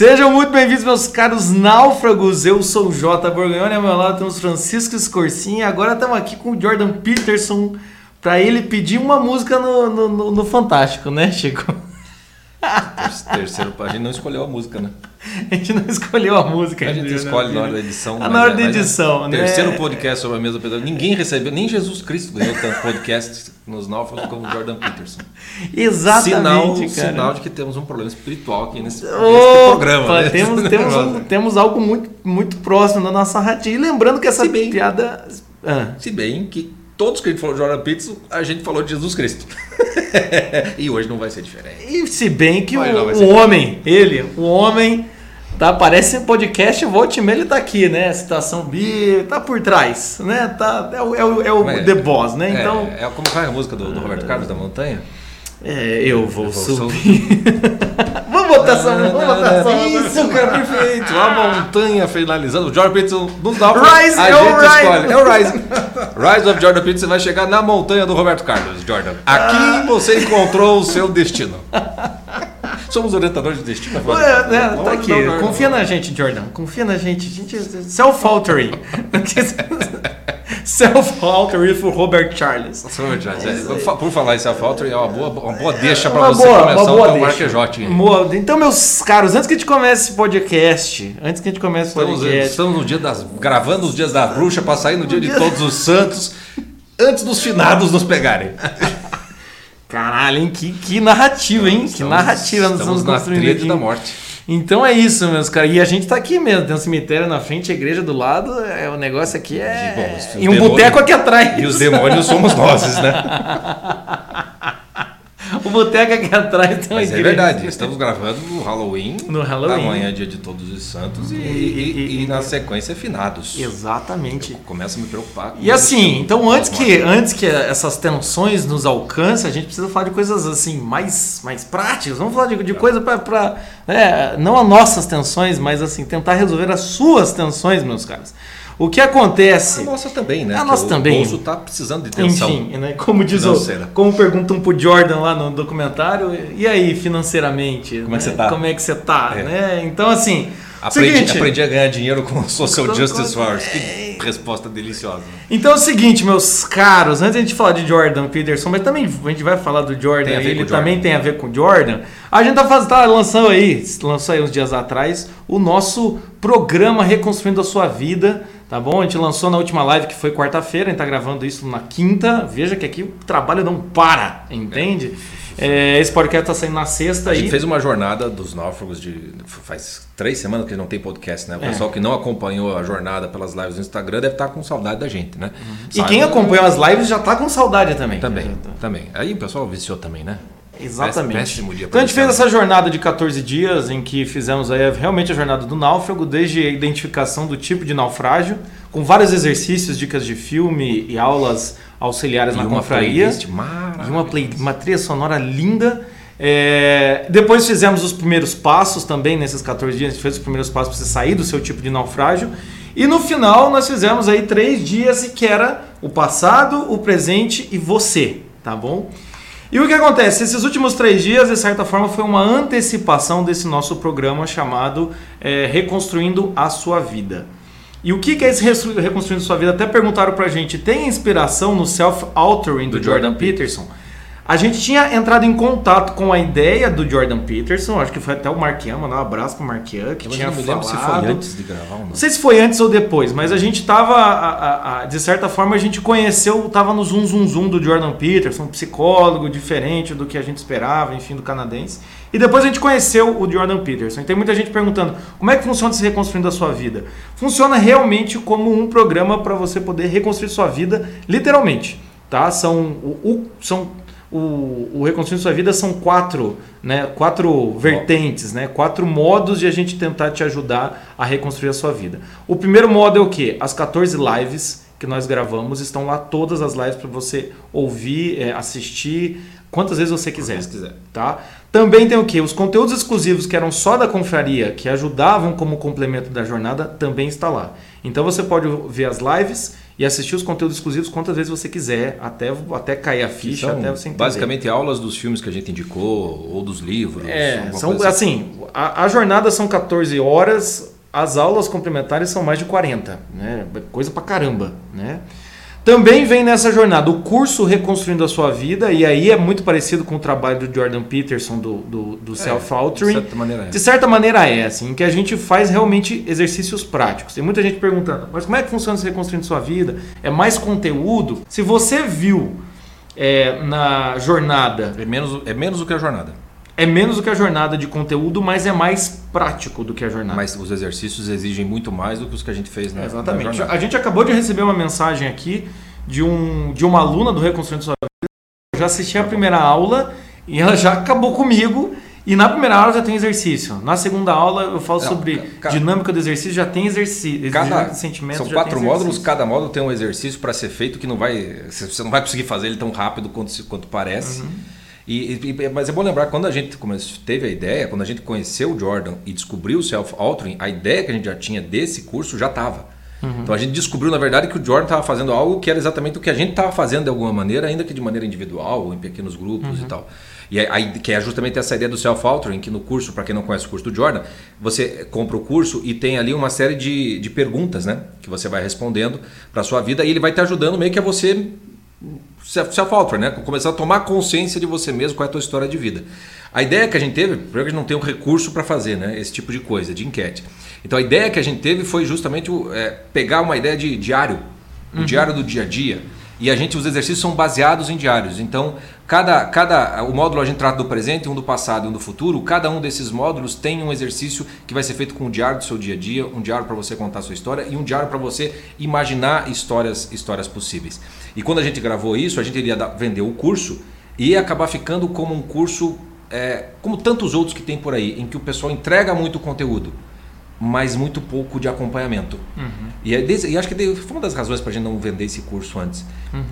Sejam muito bem-vindos, meus caros náufragos. Eu sou o Jota Borgonhoni, ao meu lado temos Francisco Scorsin. Agora estamos aqui com o Jordan Peterson para ele pedir uma música no, no, no, no Fantástico, né, Chico? Terceiro, a gente não escolheu a música, né? A gente não escolheu a música. A gente escolhe na hora da edição. Ah, na hora da edição, né? Terceiro podcast sobre a mesa pedagógica. Ninguém recebeu, nem Jesus Cristo ganhou tanto podcast nos náufragos como Jordan Peterson. Exatamente, sinal, cara. Sinal de que temos um problema espiritual aqui nesse, nesse programa. Né? Temos, temos, um, temos algo muito, muito próximo da nossa ratinha. E lembrando que essa Se bem- piada... Ah. Se bem que todos que a gente falou de Jordan Peterson, a gente falou de Jesus Cristo. e hoje não vai ser diferente. E se bem que o, o homem, ele, o homem, tá, aparece em podcast, volta e meia ele tá aqui, né? Citação bíblica, tá por trás, né? Tá, é o, é o, é o Mas- The Boss, né? É, Então, É, como vai a música do, do Roberto Carlos da Montanha? É, eu vou Eu vou subir. vamos botar essa vamos botar essa Isso, cara, perfeito. A montanha finalizando. O Jordan Peterson nos dá Rise, a é o gente Rise. escolhe. É o Rise. Rise of Jordan Peterson vai chegar na montanha do Roberto Carlos, Jordan. Aqui você encontrou o seu destino. Somos orientadores de destino. agora. Ué, né, Vamos tá aqui. o. Confia na gente, Jordan. Confia na gente. gente Self-altering. Self-altering for Robert Charles. Senhor Jordan, é, Por por falar em self-altering, é uma boa, uma boa deixa pra Uma você boa- começar o teu. Boa. Então, meus caros, antes que a gente comece esse podcast, antes que a gente comece o Estamos, podcast, estamos no dia das. gravando os dias da bruxa pra sair no dia de todos os santos, antes dos finados nos pegarem. Caralho, hein? Que, que narrativa, hein? que Estamos- narrativa nós estamos estamos na construindo tríade aqui. da morte. Então é isso, meus caras. E a gente tá aqui mesmo. Tem um cemitério na frente, a igreja do lado. É, o negócio aqui é. Bom, e um demônios- boteco aqui atrás. E os demônios somos nós, né? O boteco aqui atrás tem uma Mas é igreja. verdade, estamos gravando no Halloween. No Halloween. Amanhã, dia de Todos os Santos. E, E- e- e- na sequência, finados. Exatamente. Começa a me preocupar. com E assim, então antes que, antes que essas tensões nos alcancem, a gente precisa falar de coisas assim, mais, mais práticas. Vamos falar de, de coisa para. não as nossas tensões, mas assim, tentar resolver as suas tensões, meus caros. O que acontece. A nossa também, né? A nossa o também. bolso tá precisando de tensão. Enfim, né? como diz o, Financeira. como perguntam pro Jordan lá no documentário, e aí financeiramente? Como é que né? você tá? Como é que você tá, É. né? Então assim, Aprendi, seguinte, aprendi a ganhar dinheiro com o Social Justice Force. Que resposta deliciosa. Então é o seguinte, meus caros, antes de a gente falar de Jordan Peterson, mas também a gente vai falar do Jordan, ele o Jordan. também tem a ver com o Jordan. A gente tá, faz, tá lançando aí, lançou aí uns dias atrás, o nosso programa Reconstruindo a Sua Vida, tá bom? A gente lançou na última live que foi quarta-feira, a gente tá gravando isso na quinta. Veja que aqui o trabalho não para, entende? É, esse podcast tá saindo na sexta A gente aí. fez uma jornada dos náufragos de. Faz três semanas que não tem podcast, né? O É. pessoal que não acompanhou a jornada pelas lives no Instagram deve estar com saudade da gente, né? E Sabe? quem acompanhou as lives já tá com saudade também. Também, também. Aí o pessoal viciou também, né? Exatamente. Péssimo dia então a gente fez essa jornada de 14 dias em que fizemos aí realmente a jornada do náufrago, desde a identificação do tipo de naufrágio, com vários exercícios, dicas de filme e aulas auxiliares E na uma confraria. E uma, play, uma trilha sonora linda. É, depois fizemos os primeiros passos também, nesses 14 dias, a gente fez os primeiros passos para você sair do seu tipo de naufrágio. E no final nós fizemos aí três dias que era o passado, o presente e você, tá bom? E o que acontece? Esses últimos três dias, de certa forma, foi uma antecipação desse nosso programa chamado é, Reconstruindo a Sua Vida. E o que que é esse Reconstruindo a Sua Vida? Até perguntaram pra gente, tem inspiração no Self-Altering do, Do Jordan Jordan Peterson? A gente tinha entrado em contato com a ideia do Jordan Peterson, acho que foi até o Marquian, mandar um abraço pro Marquian, que Mas tinha eu não me se foi antes de gravar ou não. Não sei se foi antes ou depois, mas a gente tava, a- a- a- de certa forma, a gente conheceu, tava no zoom zoom zoom do Jordan Peterson, um psicólogo diferente do que a gente esperava, enfim, do canadense. E depois a gente conheceu o Jordan Peterson. E tem muita gente perguntando, como é que funciona se reconstruindo a sua vida? Funciona realmente como um programa para você poder reconstruir sua vida, literalmente, tá? São o, o- são o, o Reconstruindo Sua Vida são quatro, né, quatro vertentes, né, quatro modos de a gente tentar te ajudar a reconstruir a sua vida. O primeiro modo é o quê? As 14 lives que nós gravamos estão lá todas as lives para você ouvir, é, assistir, quantas vezes você quiser. vezes quiser. Tá? Também tem o que? Os conteúdos exclusivos que eram só da confraria, que ajudavam como complemento da jornada, também está lá. Então você pode ver as lives e assistir os conteúdos exclusivos quantas vezes você quiser, até, até cair a ficha, são até você entender. basicamente aulas dos filmes que a gente indicou ou dos livros. É, são, coisa assim, a, a jornada são 14 horas, as aulas complementares são mais de 40, né? Coisa pra caramba, né? Também vem nessa jornada o curso Reconstruindo a Sua Vida, e aí é muito parecido com o trabalho do Jordan Peterson, do, do, do É, Self-Authoring. De certa maneira é. De certa maneira é, assim, que a gente faz realmente exercícios práticos. Tem muita gente perguntando, mas como é que funciona esse Reconstruindo Sua Vida? É mais conteúdo? Se você viu é, na jornada, É menos, é menos do que a jornada. É menos do que a jornada de conteúdo, mas é mais prático do que a jornada. Mas os exercícios exigem muito mais do que os que a gente fez na, na exatamente. jornada. A gente acabou de receber uma mensagem aqui de, um, de uma aluna do Reconstruindo Sua Vida. Eu já assisti a primeira aula e ela já acabou comigo. E na primeira aula já tem exercício. Na segunda aula eu falo Não, sobre ca- dinâmica do exercício, já tem exercício. Cada, sentimento, são quatro módulos, cada módulo tem um exercício para ser feito que não vai. Você não vai conseguir fazer ele tão rápido quanto, quanto parece. Uhum. E, e- mas é bom lembrar que quando a gente teve a ideia, quando a gente conheceu o Jordan e descobriu o self-authoring, a ideia que a gente já tinha desse curso já estava. Uhum. Então a gente descobriu, na verdade, que o Jordan estava fazendo algo que era exatamente o que a gente estava fazendo de alguma maneira, ainda que de maneira individual ou em pequenos grupos Uhum. e tal. E aí, que é justamente essa ideia do self-authoring, que no curso, para quem não conhece o curso do Jordan, você compra o curso e tem ali uma série de, de perguntas, né? Que você vai respondendo para sua vida e ele vai te ajudando meio que a você self-authoring, né? Começar a tomar consciência de você mesmo, qual é a tua história de vida. A ideia que a gente teve, primeiro que a gente não tem um recurso para fazer, né? Esse tipo de coisa, de enquete. Então a ideia que a gente teve foi justamente é, pegar uma ideia de diário, o diário do dia a dia. E a gente, os exercícios são baseados em diários. Então, cada, cada o módulo a gente trata do presente, um do passado e um do futuro. Cada um desses módulos tem um exercício que vai ser feito com um diário do seu dia a dia, um diário para você contar a sua história e um diário para você imaginar histórias, histórias possíveis. E quando a gente gravou isso, a gente iria vender o curso e ia acabar ficando como um curso, é, como tantos outros que tem por aí, em que o pessoal entrega muito conteúdo mas muito pouco de acompanhamento. E, é desse- e acho que foi uma das razões para a gente não vender esse curso antes,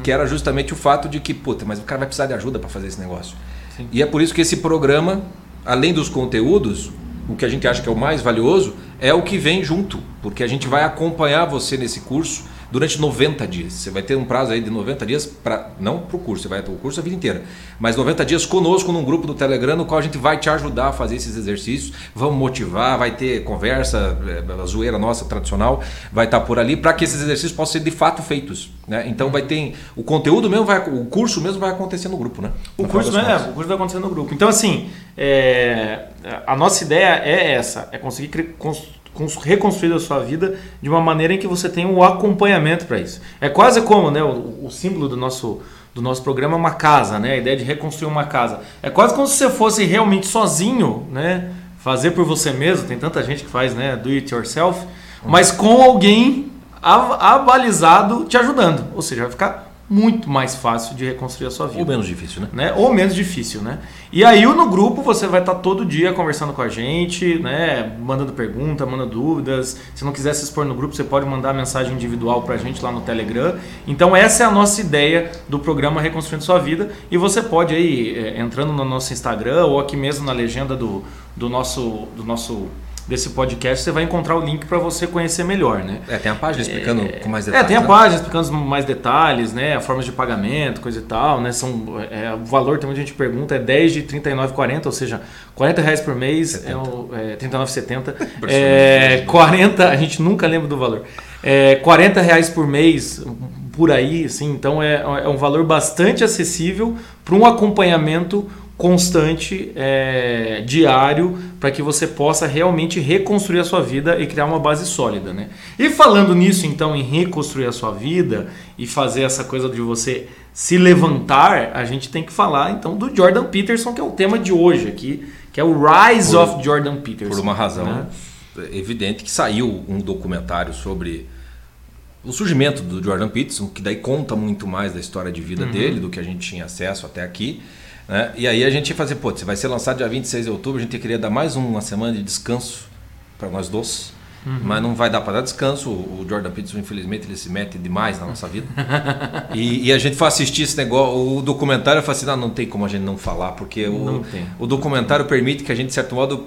que era justamente o fato de que, puta, mas o cara vai precisar de ajuda para fazer esse negócio. Sim. E é por isso que esse programa, além dos conteúdos, o que a gente acha que é o mais valioso é o que vem junto, porque a gente vai acompanhar você nesse curso durante 90 dias. Você vai ter um prazo aí de 90 dias para não para o curso, você vai ter o curso a vida inteira, mas 90 dias conosco num grupo do Telegram no qual a gente vai te ajudar a fazer esses exercícios, vamos motivar, vai ter conversa, a zoeira nossa tradicional vai estar por ali para que esses exercícios possam ser de fato feitos, né? Então vai ter o conteúdo mesmo vai o curso mesmo vai acontecer no grupo, né? O No curso, é, o curso vai acontecer no grupo. Então, assim, é, a nossa ideia é essa: é conseguir cre- cons- cons- reconstruir a sua vida de uma maneira em que você tenha um acompanhamento para isso. É quase como né, o, o símbolo do nosso, do nosso programa é uma casa, né? A ideia de reconstruir uma casa. É quase como se você fosse realmente sozinho, né? Fazer por você mesmo. Tem tanta gente que faz, né? Do it yourself, mas com alguém a- abalizado te ajudando. Ou seja, vai ficar muito mais fácil de reconstruir a sua vida Ou menos difícil, né? né? Ou menos difícil, né? E aí no grupo você vai estar todo dia conversando com a gente, né? Mandando pergunta, mandando dúvidas. Se não quiser se expor no grupo, você pode mandar mensagem individual pra gente lá no Telegram. Então essa é a nossa ideia do programa Reconstruindo Sua Vida. E você pode aí, é, entrando no nosso Instagram ou aqui mesmo na legenda do, do nosso... Do nosso desse podcast, você vai encontrar o link para você conhecer melhor, né? É, tem a página explicando com mais É, detalhes. tem a né? página explicando mais detalhes, né? Formas de pagamento, coisa e tal, né? São, é, o valor, tem muita gente que pergunta, é 10 de 39,40, ou seja, 40 reais por mês, é, o- é 39,70. É, 40, a gente nunca lembra do valor. É, 40 reais por mês, por aí, assim, então é, é um valor bastante acessível para um acompanhamento constante, é, diário, para que você possa realmente reconstruir a sua vida e criar uma base sólida, né? E falando nisso, então, em reconstruir a sua vida e fazer essa coisa de você se levantar, a gente tem que falar então do Jordan Peterson, que é o tema de hoje aqui, que é o Rise Por- of Jordan Peterson. Por uma razão né? evidente que saiu um documentário sobre o surgimento do Jordan Peterson, que daí conta muito mais da história de Uhum. vida dele, do que a gente tinha acesso até aqui. Né? E aí a gente ia fazer, pô, você vai ser lançado dia 26 de outubro, a gente queria dar mais uma semana de descanso para nós dois. Uhum. Mas não vai dar para dar descanso. O Jordan Peterson, infelizmente, ele se mete demais na nossa vida. e, e a gente foi assistir esse negócio, o documentário, eu falei assim: não, não tem como a gente não falar, porque Não o, tem. o documentário permite que a gente, de certo modo,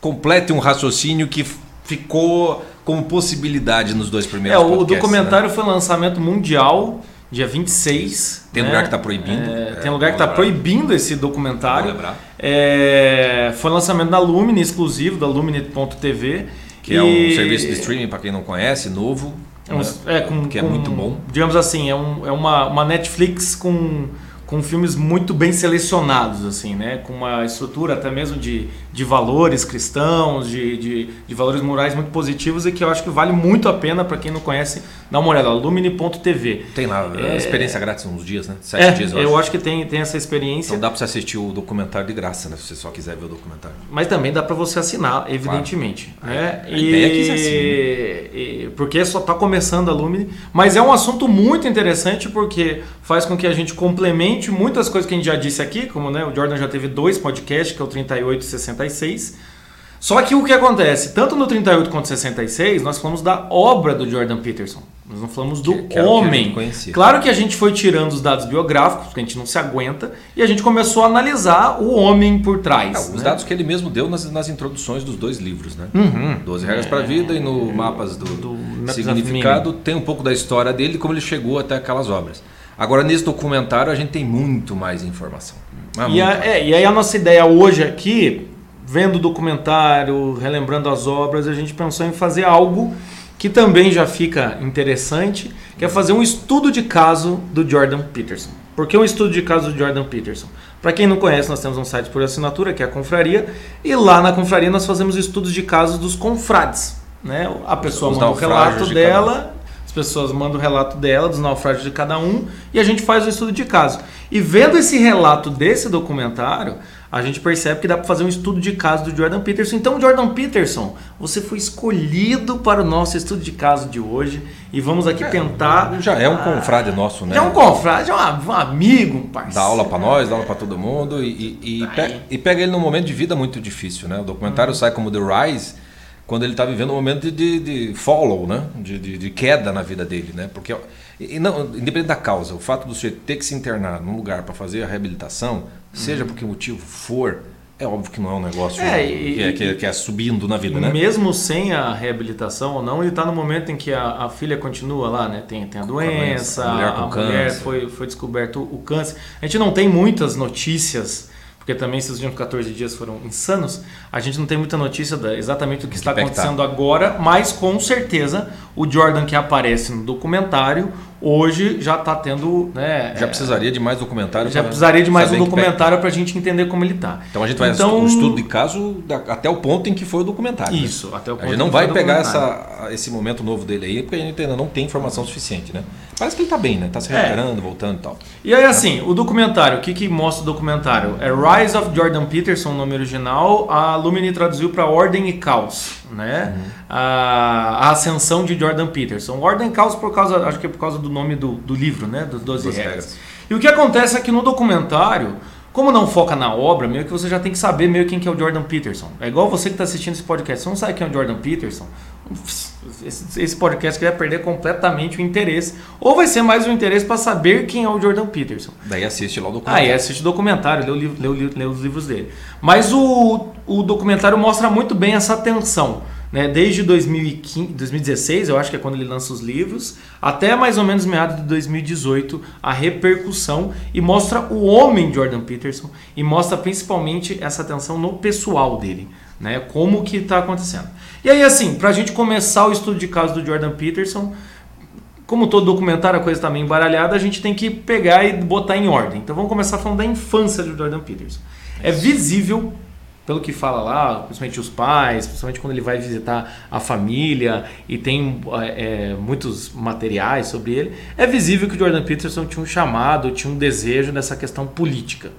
complete um raciocínio que ficou como possibilidade nos dois É, primeiros o podcasts, documentário né? foi lançamento mundial, dia 26. Tem né? lugar que tá proibindo, É, é, tem lugar que está proibindo esse documentário. É, foi lançamento da Lumine, exclusivo, da Lumine.tv. Que é um serviço de streaming, para quem não conhece, novo. É, um- né? é, com, que é com- muito bom. Digamos assim, é, um- é uma, uma Netflix com, com filmes muito bem selecionados, assim, né? Com uma estrutura até mesmo de, de valores cristãos, de, de, de valores morais muito positivos e que eu acho que vale muito a pena para quem não conhece dar uma olhada. Lumine.tv. Tem lá, É. experiência grátis uns dias, né? Sete É, dias, eu acho que tem, tem essa experiência. Então dá pra você assistir o documentário de graça, né? Se você só quiser ver o documentário. Mas também dá para você assinar, evidentemente. né? A ideia é que assine. e- porque só está começando a Lumine. Mas é um assunto muito interessante porque faz com que a gente complemente muitas coisas que a gente já disse aqui, como né, o Jordan já teve dois podcasts, que é o 38 e 66. Só que o que acontece, tanto no 38 quanto 66, nós falamos da obra do Jordan Peterson. Nós não falamos do Que- que que homem. conhecia. Claro que a gente foi tirando os dados biográficos, porque a gente não se aguenta, e a gente começou a analisar o homem por trás. Os né? dados que ele mesmo deu nas, nas introduções dos dois livros, né? Uhum. 12 regras para a vida e no mapas do, do significado tem um pouco da história dele e como ele chegou até aquelas obras. Agora nesse documentário a gente tem muito mais informação. Mas E, a- é, e aí a nossa ideia hoje aqui, vendo o documentário, relembrando as obras, a gente pensou em fazer algo que também já fica interessante, que é fazer um estudo de caso do Jordan Peterson. Por que um estudo de caso do Jordan Peterson? Para quem não conhece, nós temos um site por assinatura, que é a Confraria, e lá na Confraria nós fazemos estudos de casos dos confrades. Né? A pessoa Os manda o relato de dela, pessoas mandam o relato dela, dos naufrágios de cada um, e a gente faz o estudo de caso. E vendo esse relato desse documentário, a gente percebe que dá para fazer um estudo de caso do Jordan Peterson. Então, Jordan Peterson, você foi escolhido para o nosso estudo de caso de hoje e vamos aqui tentar. Já é um confrade nosso, né? Já é um confrade, é um, um amigo, um parceiro. Dá aula para nós, dá aula para todo mundo e, e, e pe- e pega ele num momento de vida muito difícil, né? O documentário sai como The Rise quando ele está vivendo um momento de, de, de follow, né? De, de, de queda na vida dele, né? Porque e não, independente da causa, o fato do sujeito ter que se internar num lugar para fazer a reabilitação, seja por que motivo for, é óbvio que não é um negócio É, e- que, é, que, é, que é subindo na vida, né? Mesmo sem a reabilitação ou não, ele está no momento em que a, a filha continua lá, né? Tem, tem a doença, a mulher com a mulher foi, foi descoberto o câncer. A gente não tem muitas notícias, porque também esses últimos 14 dias foram insanos. A gente não tem muita notícia da, exatamente do que está que tá. acontecendo agora, mas com certeza o Jordan que aparece no documentário hoje já está tendo. Né, Já é, precisaria de mais documentário. já precisaria de mais um documentário para a gente entender como ele está. Então a gente vai Então- um estudo de caso da- até o ponto em que foi o documentário. né? Isso, até o ponto A gente não vai pegar essa, esse momento novo dele aí, porque a gente ainda não tem informação suficiente, né? Parece que ele tá bem, né? Tá se É. recuperando, voltando e tal. E aí, assim, o documentário, o que, que mostra o documentário? É Rise of Jordan Peterson, o nome original. A Lumini traduziu para Ordem e Caos, né? A, a ascensão de Jordan Peterson. Ordem e Caos por causa, acho que é por causa do nome do, do livro, né? Dos 12 Doze regras. regras. E o que acontece é que no documentário, como não foca na obra, meio que você já tem que saber meio quem que é o Jordan Peterson. É igual você que está assistindo esse podcast, você não sabe quem é o Jordan Peterson. Esse, esse podcast que vai perder completamente o interesse. Ou vai ser mais um interesse para saber quem é o Jordan Peterson. Daí assiste lá o documentário. e assiste o documentário, lê, o livro- lê o lê os livros dele. Mas o, o documentário mostra muito bem essa tensão. Né? Desde 2015, 2016, eu acho que é quando ele lança os livros, até mais ou menos meados de 2018, a repercussão e mostra o homem Jordan Peterson e mostra principalmente essa tensão no pessoal dele, né? Como que está acontecendo. E aí, assim, para a gente começar o estudo de caso do Jordan Peterson, como todo documentário, a coisa está meio embaralhada, a gente tem que pegar e botar em ordem. Então vamos começar falando da infância do Jordan Peterson. É visível, pelo que fala lá, principalmente os pais, principalmente quando ele vai visitar a família e tem é, é, muitos materiais sobre ele, é visível que o Jordan Peterson tinha um chamado, tinha um desejo nessa questão política.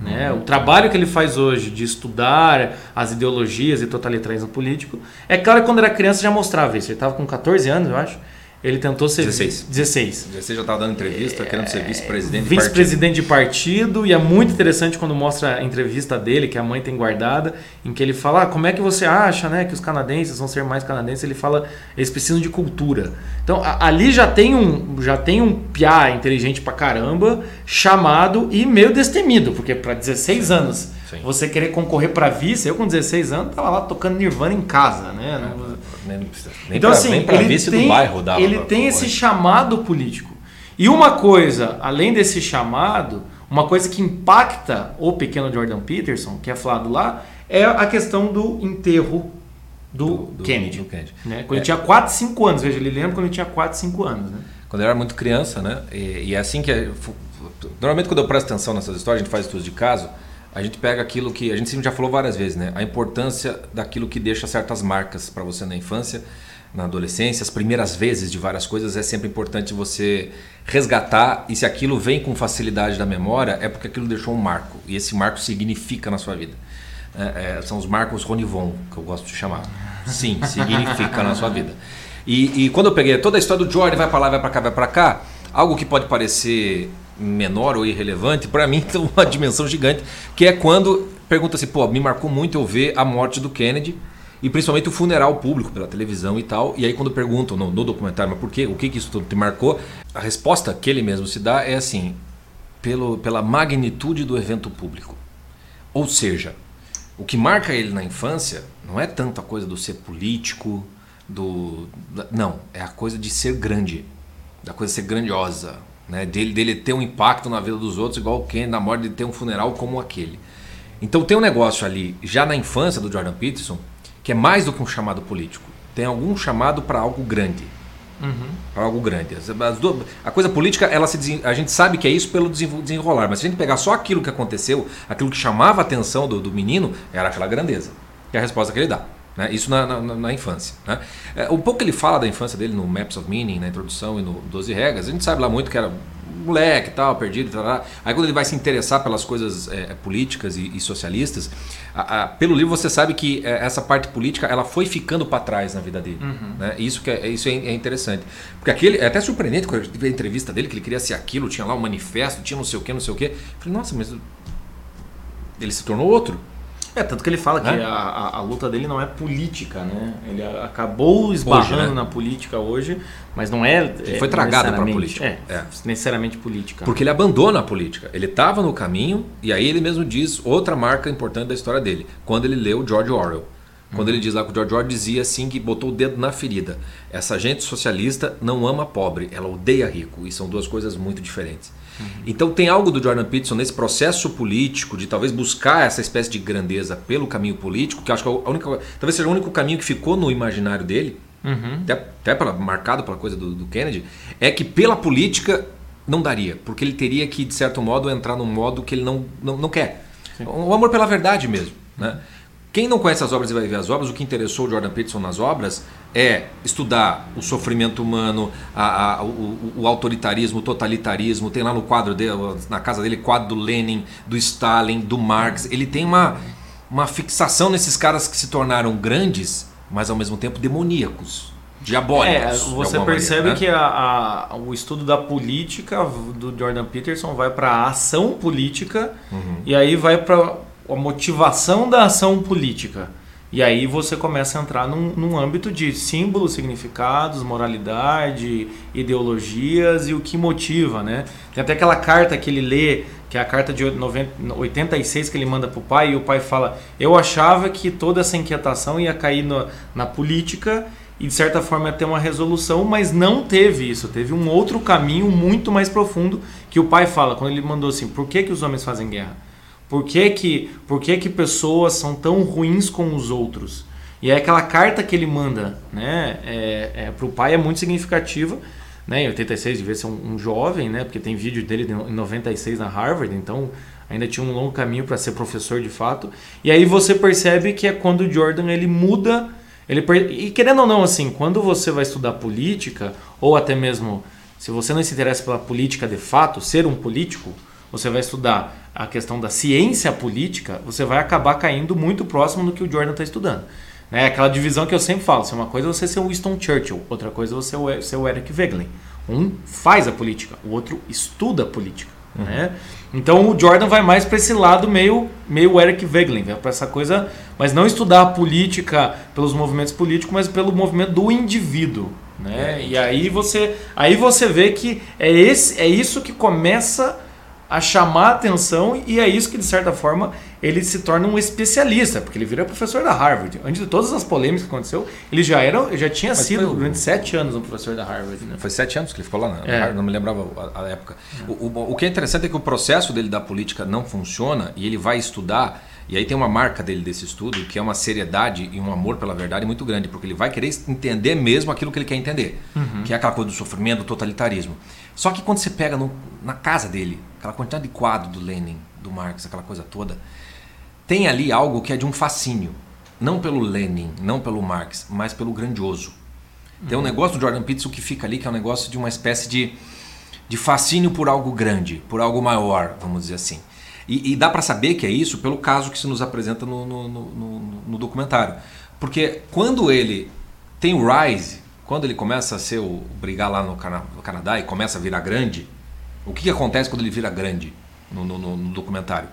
Né? O trabalho que ele faz hoje de estudar as ideologias e totalitarismo político, é claro que quando era criança já mostrava isso. Ele estava com 14 anos, eu acho. Ele tentou ser 16. 16. Você já estava dando entrevista, querendo ser vice-presidente de partido. Vice-presidente de partido, e é muito interessante quando mostra a entrevista dele, que a mãe tem guardada, em que ele fala: ah, como é que você acha né, que os canadenses vão ser mais canadenses? Ele fala: eles precisam de cultura. Então a- ali já tem um, já tem um piá inteligente pra caramba, chamado e meio destemido, porque para 16 anos Sim. você querer concorrer para vice, eu com 16 anos tava lá tocando Nirvana em casa, né? Não- Nem, nem então, pra, assim, nem pra ele vice tem, do bairro dava ele tem pra- esse chamado político. E uma coisa, além desse chamado, uma coisa que impacta o pequeno Jordan Peterson, que é falado lá, é a questão do enterro do, Do- Kennedy. do Kennedy. né? Quando ele É. tinha 4, 5 anos, veja, ele lembra quando ele tinha 4, 5 anos. Né? Quando eu era muito criança, né? E, e é assim que. é- Normalmente, quando eu presto atenção nessas histórias, a gente faz estudos de caso, a gente pega aquilo que. A gente já falou várias vezes, né? A importância daquilo que deixa certas marcas para você na infância, na adolescência, as primeiras vezes de várias coisas, é sempre importante você resgatar. E se aquilo vem com facilidade da memória, é porque aquilo deixou um marco. E esse marco significa na sua vida. É, é, são os marcos Ronivon, que eu gosto de chamar. Sim, significa na sua vida. E, e quando eu peguei toda a história do Jordan, vai pra lá, vai pra cá, vai pra cá, algo que pode parecer menor ou irrelevante, pra mim tem uma dimensão gigante, que é quando pergunta assim, pô, me marcou muito eu ver a morte do Kennedy e principalmente o funeral público pela televisão e tal. E aí quando perguntam no, no documentário, mas por quê? O que que isso tudo te marcou? A resposta que ele mesmo se dá é assim, pelo, pela magnitude do evento público. Ou seja, o que marca ele na infância não é tanto a coisa do ser político, do. Não, é a coisa de ser grande, da coisa ser grandiosa, né? dele, dele ter um impacto na vida dos outros, igual quem na morte de ter um funeral como aquele. Então tem um negócio ali, já na infância do Jordan Peterson, que é mais do que um chamado político. Tem algum chamado para algo grande para algo grande. As- as duas- a coisa política, ela se a gente sabe que é isso pelo desenrolar, mas se a gente pegar só aquilo que aconteceu, aquilo que chamava a atenção do, do menino, era aquela grandeza, que é a resposta que ele dá. Né? Isso na, na- na infância. Né? É, um pouco ele fala da infância dele no Maps of Meaning, na introdução e no 12 Regras, a gente sabe lá muito que era moleque tal, perdido, tal, tal. aí quando ele vai se interessar pelas coisas é, políticas e, e socialistas, a- a- pelo livro você sabe que é, essa parte política ela foi ficando para trás na vida dele. Né? Isso, que é, isso é, é interessante. Porque aquele, é até surpreendente quando eu tive a entrevista dele, que ele queria ser aquilo, tinha lá um manifesto, tinha não sei o que, não sei o que. Falei, nossa, mas ele se tornou outro. É, tanto que ele fala que Né? a, a, a luta dele não é política, né? Ele acabou esbarrando né? na política hoje, mas não é. Ele foi tragado necessariamente- política. É, É. necessariamente política. Porque ele abandona a política. Ele estava no caminho, e aí ele mesmo diz outra marca importante da história dele, quando ele leu George Orwell. Quando ele diz lá que o George Orwell dizia assim que botou o dedo na ferida. Essa gente socialista não ama pobre, ela odeia rico. E são duas coisas muito diferentes. Então tem algo do Jordan Peterson nesse processo político de talvez buscar essa espécie de grandeza pelo caminho político, que acho que é a única, talvez seja o único caminho que ficou no imaginário dele, Uhum. até, até pela- marcado pela coisa do, do Kennedy, é que pela política não daria, porque ele teria que, de certo modo, entrar num modo que ele não, não, não quer. O amor pela verdade mesmo. Né? Quem não conhece as obras e vai ver as obras, o que interessou o Jordan Peterson nas obras é estudar o sofrimento humano, a- a- o, o- autoritarismo, o totalitarismo. Tem lá no quadro dele, na casa dele, quadro do Lenin, do Stalin, do Marx. Ele tem uma, uma fixação nesses caras que se tornaram grandes, mas ao mesmo tempo demoníacos, diabólicos. É, você percebe maneira, né? que a- a- o estudo da política do Jordan Peterson vai para a ação política Uhum. e aí vai para a motivação da ação política. E aí você começa a entrar num, num âmbito de símbolos, significados, moralidade, ideologias e o que motiva, né? Tem até aquela carta que ele lê, que é a carta de 90 86 que ele manda pro pai, e o pai fala: Eu achava que toda essa inquietação ia cair no- na política e de certa forma ter uma resolução, mas não teve isso. Teve um outro caminho muito mais profundo que o pai fala quando ele mandou assim: Por que, que os homens fazem guerra? Por que que, por que que pessoas são tão ruins com os outros? E aí aquela carta que ele manda né, é, é, para o pai é muito significativa. Né, em 86 devia ser um, um jovem, né, porque tem vídeo dele em 96 na Harvard, então ainda tinha um longo caminho para ser professor de fato. E aí você percebe que é quando o Jordan ele muda, ele per- e querendo ou não assim, quando você vai estudar política ou até mesmo se você não se interessa pela política de fato, ser um político, você vai estudar a questão da ciência política, você vai acabar caindo muito próximo do que o Jordan está estudando. É aquela divisão que eu sempre falo: se uma coisa é você ser o Winston Churchill, outra coisa é você ser o Eric Wegelin. Um faz a política, o outro estuda a política. Né? Então o Jordan vai mais para esse lado meio, meio Eric Wegelin, vai para essa coisa, mas não estudar a política pelos movimentos políticos, mas pelo movimento do indivíduo. Né? E aí você, aí você vê que é, esse, é isso que começa a chamar a atenção e é isso que, de certa forma, ele se torna um especialista, porque ele vira professor da Harvard. Antes de todas as polêmicas que aconteceu, ele já era, já tinha Mas sido durante sete anos um professor da Harvard. Né? Foi sete anos que ele ficou lá, é. Harvard, não me lembrava a, a época. É. O, o, o que é interessante é que o processo dele da política não funciona e ele vai estudar e aí tem uma marca dele desse estudo, que é uma seriedade e um amor pela verdade muito grande, porque ele vai querer entender mesmo aquilo que ele quer entender, uhum. que é aquela coisa do sofrimento, do totalitarismo. Só que quando você pega no, na casa dele, aquela quantidade de quadro do Lenin, do Marx, aquela coisa toda, tem ali algo que é de um fascínio. Não pelo Lenin, não pelo Marx, mas pelo grandioso. Uhum. Tem um negócio do Jordan Peterson que fica ali, que é um negócio de uma espécie de, de fascínio por algo grande, por algo maior, vamos dizer assim. E, e dá para saber que é isso pelo caso que se nos apresenta no, no, no, no, documentário. Porque quando ele tem o Rise, quando ele começa a ser o brigar lá no, Cana no Canadá e começa a virar grande, o que, que acontece quando ele vira grande no, documentário?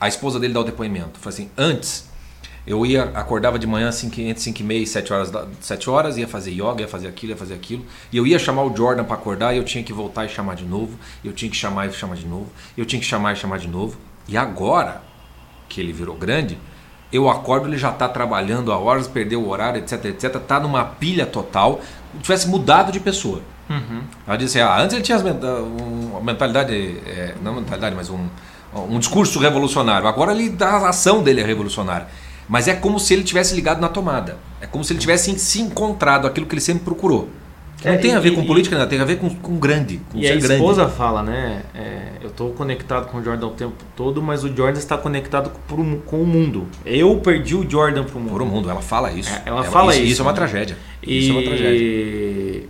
A esposa dele dá o depoimento. Fala assim: antes eu ia, acordava de manhã cinco, entre 5 e meia e 7 horas, 7 horas, ia fazer yoga, ia fazer aquilo, ia fazer aquilo. E eu ia chamar o Jordan para acordar e eu tinha que voltar e chamar de novo. Eu tinha que chamar e chamar de novo. Eu tinha que chamar e chamar de novo. E agora que ele virou grande, eu acordo, ele já está trabalhando a horas, perdeu o horário, etc, etc, está numa pilha total, tivesse mudado de pessoa. Uhum. Ela disse, ah, antes ele tinha uma mentalidade, é, não mentalidade, mas um, um discurso revolucionário. Agora ele a ação dele é revolucionária. Mas é como se ele tivesse ligado na tomada. É como se ele tivesse se encontrado aquilo que ele sempre procurou. Não é, tem a ver e, com política, não, tem a ver com, com grande. Com e a esposa grande. fala, né? É, eu estou conectado com o Jordan o tempo todo, mas o Jordan está conectado com, com o mundo. Eu perdi o Jordan para o mundo. Por o mundo, ela fala isso. É, ela, ela, fala isso. Isso, isso é uma né? tragédia. E... Isso é uma tragédia.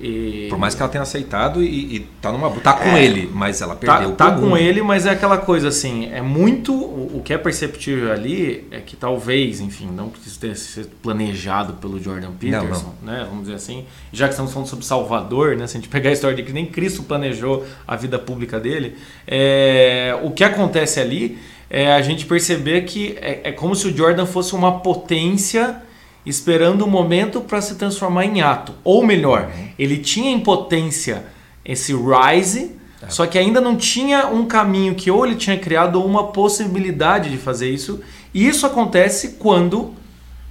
E... Por mais que ela tenha aceitado e, e tá, numa, tá com é, ele, mas ela tá, perdeu. Tá, tá com ele, mas é aquela coisa assim, é muito. O, o que é perceptível ali é que talvez, enfim, não precisa ter sido planejado pelo Jordan Peterson, não, não. né? Vamos dizer assim. Já que estamos falando sobre Salvador, né? Se a gente pegar a história de que nem Cristo planejou a vida pública dele, é, o que acontece ali é a gente perceber que é, é como se o Jordan fosse uma potência esperando o momento para se transformar em ato. Ou melhor, uhum. ele tinha em potência esse rise, é. só que ainda não tinha um caminho que ou ele tinha criado ou uma possibilidade de fazer isso. E isso acontece quando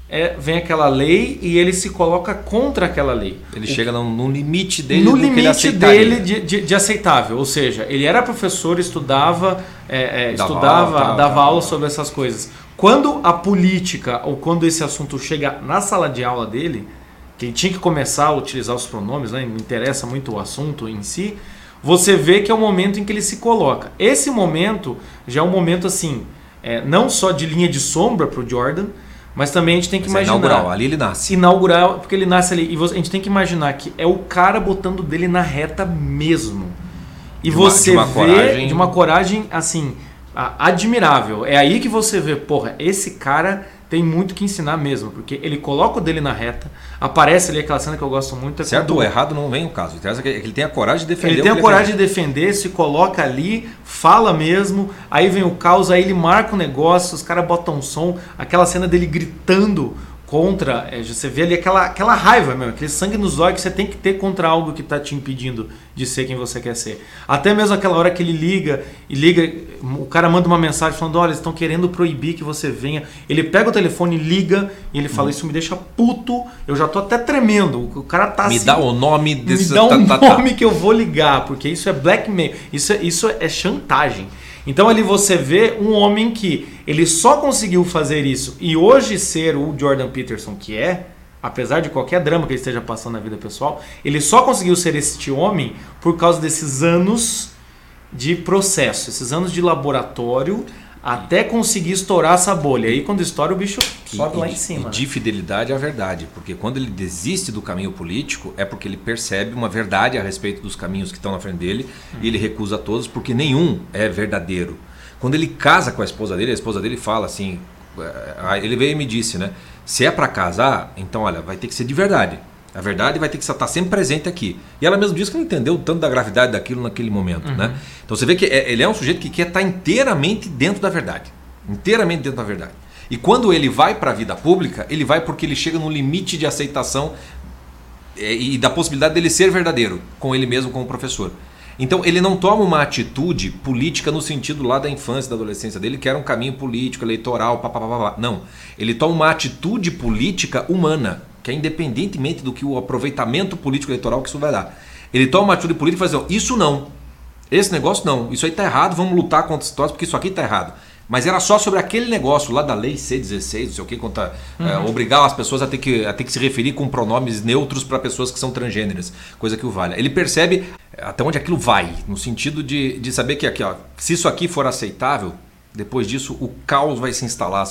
é, vem aquela lei e ele se coloca contra aquela lei. Ele o, chega no, no, limite dele no limite dele de, de, de, aceitável. Ou seja, ele era professor, estudava, é, é, dava estudava, aula, dava aula sobre essas coisas. Quando a política ou quando esse assunto chega na sala de aula dele, que ele tinha que começar a utilizar os pronomes, né, não interessa muito o assunto em si, você vê que é o momento em que ele se coloca. Esse momento já é um momento assim, é, não só de linha de sombra para o Jordan, mas também a gente tem que mas é imaginar. É inaugural, ali ele nasce. Inaugural, porque ele nasce ali. E a gente tem que imaginar que é o cara botando dele na reta mesmo. E de você uma, de uma vê coragem... de uma coragem assim admirável. É aí que você vê, porra, esse cara tem muito que ensinar mesmo, porque ele coloca o dele na reta, aparece ali aquela cena que eu gosto muito. É certo ou errado não vem o caso, é que ele tem a coragem de defender. Ele tem a coragem de defender, se coloca ali, fala mesmo, aí vem o caos, aí ele marca o negócio, os caras botam som, aquela cena dele gritando contra, é, você vê ali aquela, aquela raiva mesmo, aquele sangue nos olhos que você tem que ter contra algo que está te impedindo de ser quem você quer ser. Até mesmo aquela hora que ele liga e liga, o cara manda uma mensagem falando: olha, eles estão querendo proibir que você venha. Ele pega o telefone, liga e ele fala: hum. Isso me deixa puto, eu já tô até tremendo. O cara tá Me assim, dá o nome desse. Me dá um tá, nome tá, tá. que eu vou ligar, porque isso é blackmail, isso é, isso é chantagem. Então ali você vê um homem que ele só conseguiu fazer isso e hoje ser o Jordan Peterson que é, apesar de qualquer drama que ele esteja passando na vida pessoal, ele só conseguiu ser este homem por causa desses anos de processo, esses anos de laboratório até conseguir estourar essa bolha. Aí quando estoura o bicho sobe e, lá em cima. E de fidelidade à verdade, porque quando ele desiste do caminho político é porque ele percebe uma verdade a respeito dos caminhos que estão na frente dele hum. e ele recusa todos porque nenhum é verdadeiro. Quando ele casa com a esposa dele, a esposa dele fala assim, eh, ele veio e me disse, né? Se é para casar, então olha, vai ter que ser de verdade. A verdade vai ter que estar sempre presente aqui. E ela mesmo disse que não entendeu tanto da gravidade daquilo naquele momento. Uhum. Né? Então você vê que é, ele é um sujeito que quer estar inteiramente dentro da verdade. Inteiramente dentro da verdade. E quando ele vai para a vida pública, ele vai porque ele chega no limite de aceitação é, e da possibilidade dele ser verdadeiro com ele mesmo como professor. Então ele não toma uma atitude política no sentido lá da infância, da adolescência dele, que era um caminho político, eleitoral, papapá. Não. Ele toma uma atitude política humana, que é independentemente do que o aproveitamento político eleitoral que isso vai dar. Ele toma uma atitude política e fala assim, isso não. Esse negócio não. Isso aí tá errado, vamos lutar contra esse troço, porque isso aqui tá errado. Mas era só sobre aquele negócio lá da lei C16, não sei o que, contra, uhum. é, obrigar as pessoas a ter, que, a ter que se referir com pronomes neutros para pessoas que são transgêneras, coisa que o vale. Ele percebe até onde aquilo vai, no sentido de, de saber que aqui, ó, se isso aqui for aceitável, depois disso o caos vai se instalar,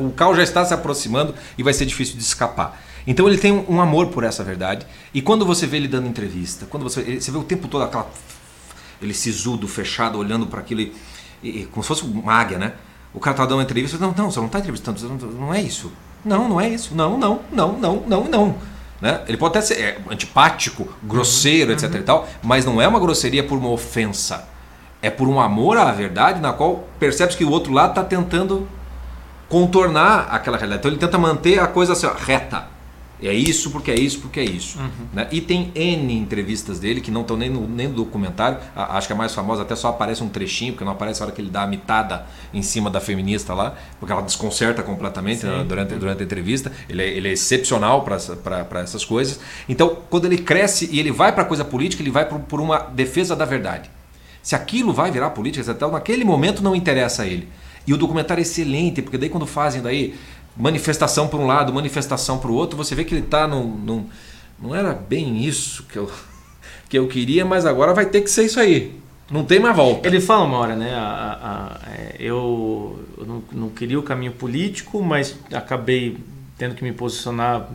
o caos já está se aproximando e vai ser difícil de escapar. Então ele tem um amor por essa verdade. E quando você vê ele dando entrevista, quando você, você vê o tempo todo aquela ele sisudo, fechado, olhando para aquilo. E, e, como se fosse uma águia, né? O cara tá dando uma entrevista, não, não, você não está entrevistando, não, não, é isso. Não, não é isso. Não, não, não, não, não, não. Né? Ele pode até ser é, antipático, grosseiro, uhum, etc uhum. e tal, mas não é uma grosseria por uma ofensa. É por um amor à verdade na qual percebe que o outro lado está tentando contornar aquela realidade. Então ele tenta manter a coisa assim, ó, reta. É isso porque é isso porque é isso. Uhum. Né? E tem N entrevistas dele que não estão nem no, nem no documentário. A, acho que a mais famosa até só aparece um trechinho, porque não aparece a hora que ele dá a mitada em cima da feminista lá, porque ela desconcerta completamente né, durante, durante a entrevista. Ele é, ele é excepcional para essas coisas. Então, quando ele cresce e ele vai para a coisa política, ele vai por, por uma defesa da verdade. Se aquilo vai virar política, até naquele momento não interessa a ele. E o documentário é excelente, porque daí quando fazem daí manifestação para um lado, manifestação para o outro, você vê que ele está num, num, Não era bem isso que eu, que eu queria, mas agora vai ter que ser isso aí. Não tem mais volta. Ele fala uma hora, né? A, a, a, é, eu, não, não, queria o caminho político, mas acabei tendo que me posicionar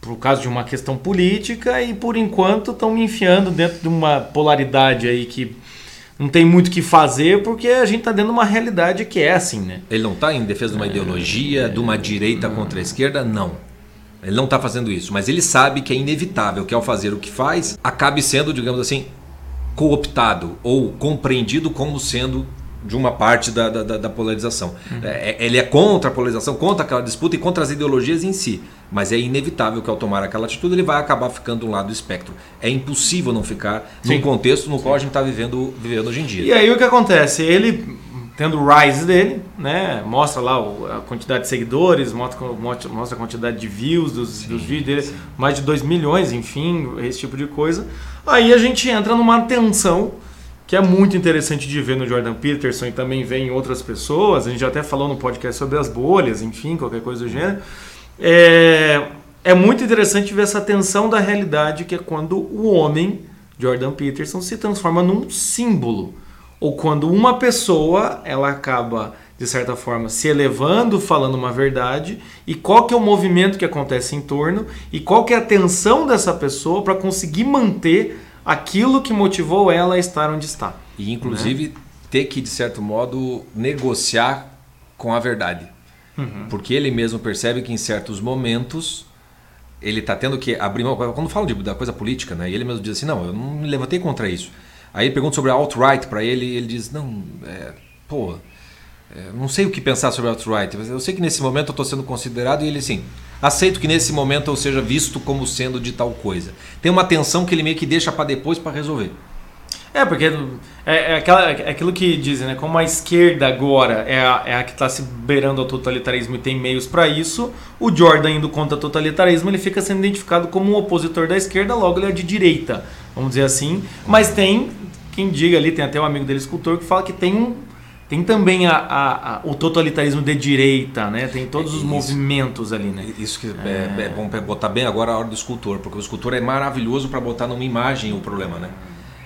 por causa de uma questão política e por enquanto estão me enfiando dentro de uma polaridade aí que não tem muito o que fazer porque a gente está dentro de uma realidade que é assim, né? Ele não está em defesa de uma é, ideologia, de uma direita não. contra a esquerda, não. Ele não está fazendo isso, mas ele sabe que é inevitável que ao fazer o que faz, acabe sendo, digamos assim, cooptado ou compreendido como sendo de uma parte da, da, da polarização. Uhum. É, ele é contra a polarização, contra aquela disputa e contra as ideologias em si. Mas é inevitável que ao tomar aquela atitude ele vai acabar ficando um lado do espectro. É impossível não ficar Sim. num contexto no qual a gente está vivendo, vivendo hoje em dia. E aí o que acontece? Ele tendo o rise dele, né? Mostra lá a quantidade de seguidores, mostra, mostra a quantidade de views dos, sim, dos vídeos dele, sim. mais de 2 milhões, enfim, esse tipo de coisa. Aí a gente entra numa tensão que é muito interessante de ver no Jordan Peterson e também vê em outras pessoas. A gente já até falou no podcast sobre as bolhas, enfim, qualquer coisa do gênero. É, é muito interessante ver essa tensão da realidade que é quando o homem, Jordan Peterson, se transforma num símbolo. Ou quando uma pessoa ela acaba, de certa forma, se elevando, falando uma verdade, e qual que é o movimento que acontece em torno, e qual que é a tensão dessa pessoa para conseguir manter aquilo que motivou ela a estar onde está. E inclusive né? ter que, de certo modo, negociar com a verdade. Uhum. Porque ele mesmo percebe que em certos momentos ele está tendo que abrir mão. Quando fala de, da coisa política, né? E ele mesmo diz assim: não, eu não me levantei contra isso. Aí ele pergunta sobre a alt-right para ele e ele diz: não, é, pô, é, não sei o que pensar sobre a alt-right. Eu sei que nesse momento eu estou sendo considerado e ele assim aceito que nesse momento eu seja visto como sendo de tal coisa. Tem uma tensão que ele meio que deixa para depois para resolver. É, porque é, é, aquela, é aquilo que dizem, né? Como a esquerda agora é a, é a que está se beirando ao totalitarismo e tem meios para isso, o Jordan indo contra o totalitarismo, ele fica sendo identificado como um opositor da esquerda, logo ele é de direita, vamos dizer assim. Mas tem, quem diga ali, tem até um amigo dele, escultor, que fala que tem um, tem também a, a, a, o totalitarismo de direita, né? Tem todos os movimentos ali, né? Isso que é, é, é bom botar bem agora a hora do escultor, porque o escultor é maravilhoso para botar numa imagem o problema, né?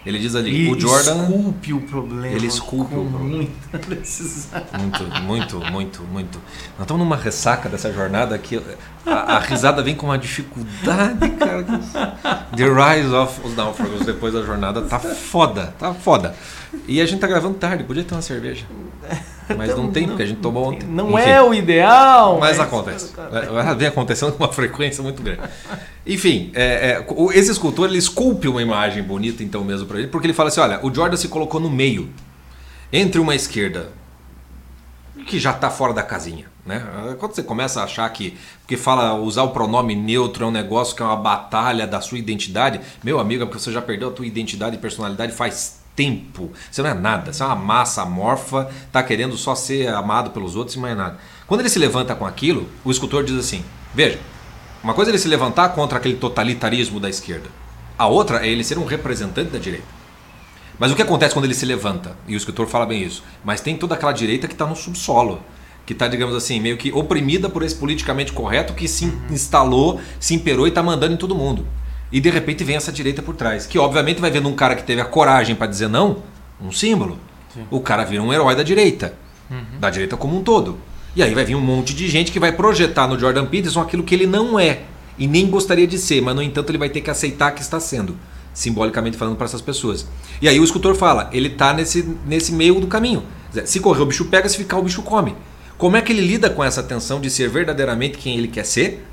Ele diz ali, o Jordan. esculpe o problema. Ele esculpe o problema. Muita precisão. Muito, muito, muito, muito. Nós estamos numa ressaca dessa jornada que a, a risada vem com uma dificuldade, cara. The Rise of os Náufragos depois da jornada tá foda, tá foda. E a gente tá gravando tarde, podia ter uma cerveja. Mas não tem, porque a gente tomou ontem. Não Enfim, é o ideal. Mas, mas acontece. É, vem acontecendo com uma frequência muito grande. Enfim, é, é, esse escultor ele esculpe uma imagem bonita então mesmo para ele, porque ele fala assim, olha, o Jordan se colocou no meio, entre uma esquerda que já está fora da casinha. Né? Quando você começa a achar que, porque fala usar o pronome neutro é um negócio que é uma batalha da sua identidade, meu amigo, é porque você já perdeu a tua identidade e personalidade faz tempo. Você não é nada. Você é uma massa amorfa, tá querendo só ser amado pelos outros e mais nada. Quando ele se levanta com aquilo, o escultor diz assim: veja, uma coisa é ele se levantar contra aquele totalitarismo da esquerda. A outra é ele ser um representante da direita. Mas o que acontece quando ele se levanta? E o escritor fala bem isso. Mas tem toda aquela direita que está no subsolo. Que está, digamos assim, meio que oprimida por esse politicamente correto que se instalou, se imperou e está mandando em todo mundo. E de repente vem essa direita por trás. Que obviamente vai vendo um cara que teve a coragem para dizer não, um símbolo. Sim. O cara vira um herói da direita. Uhum. Da direita como um todo. E aí vai vir um monte de gente que vai projetar no Jordan Peterson aquilo que ele não é. E nem gostaria de ser, mas no entanto ele vai ter que aceitar que está sendo simbolicamente falando para essas pessoas. E aí o escultor fala, ele está nesse, nesse meio do caminho. Se correr o bicho pega, se ficar o bicho come. Como é que ele lida com essa tensão de ser verdadeiramente quem ele quer ser?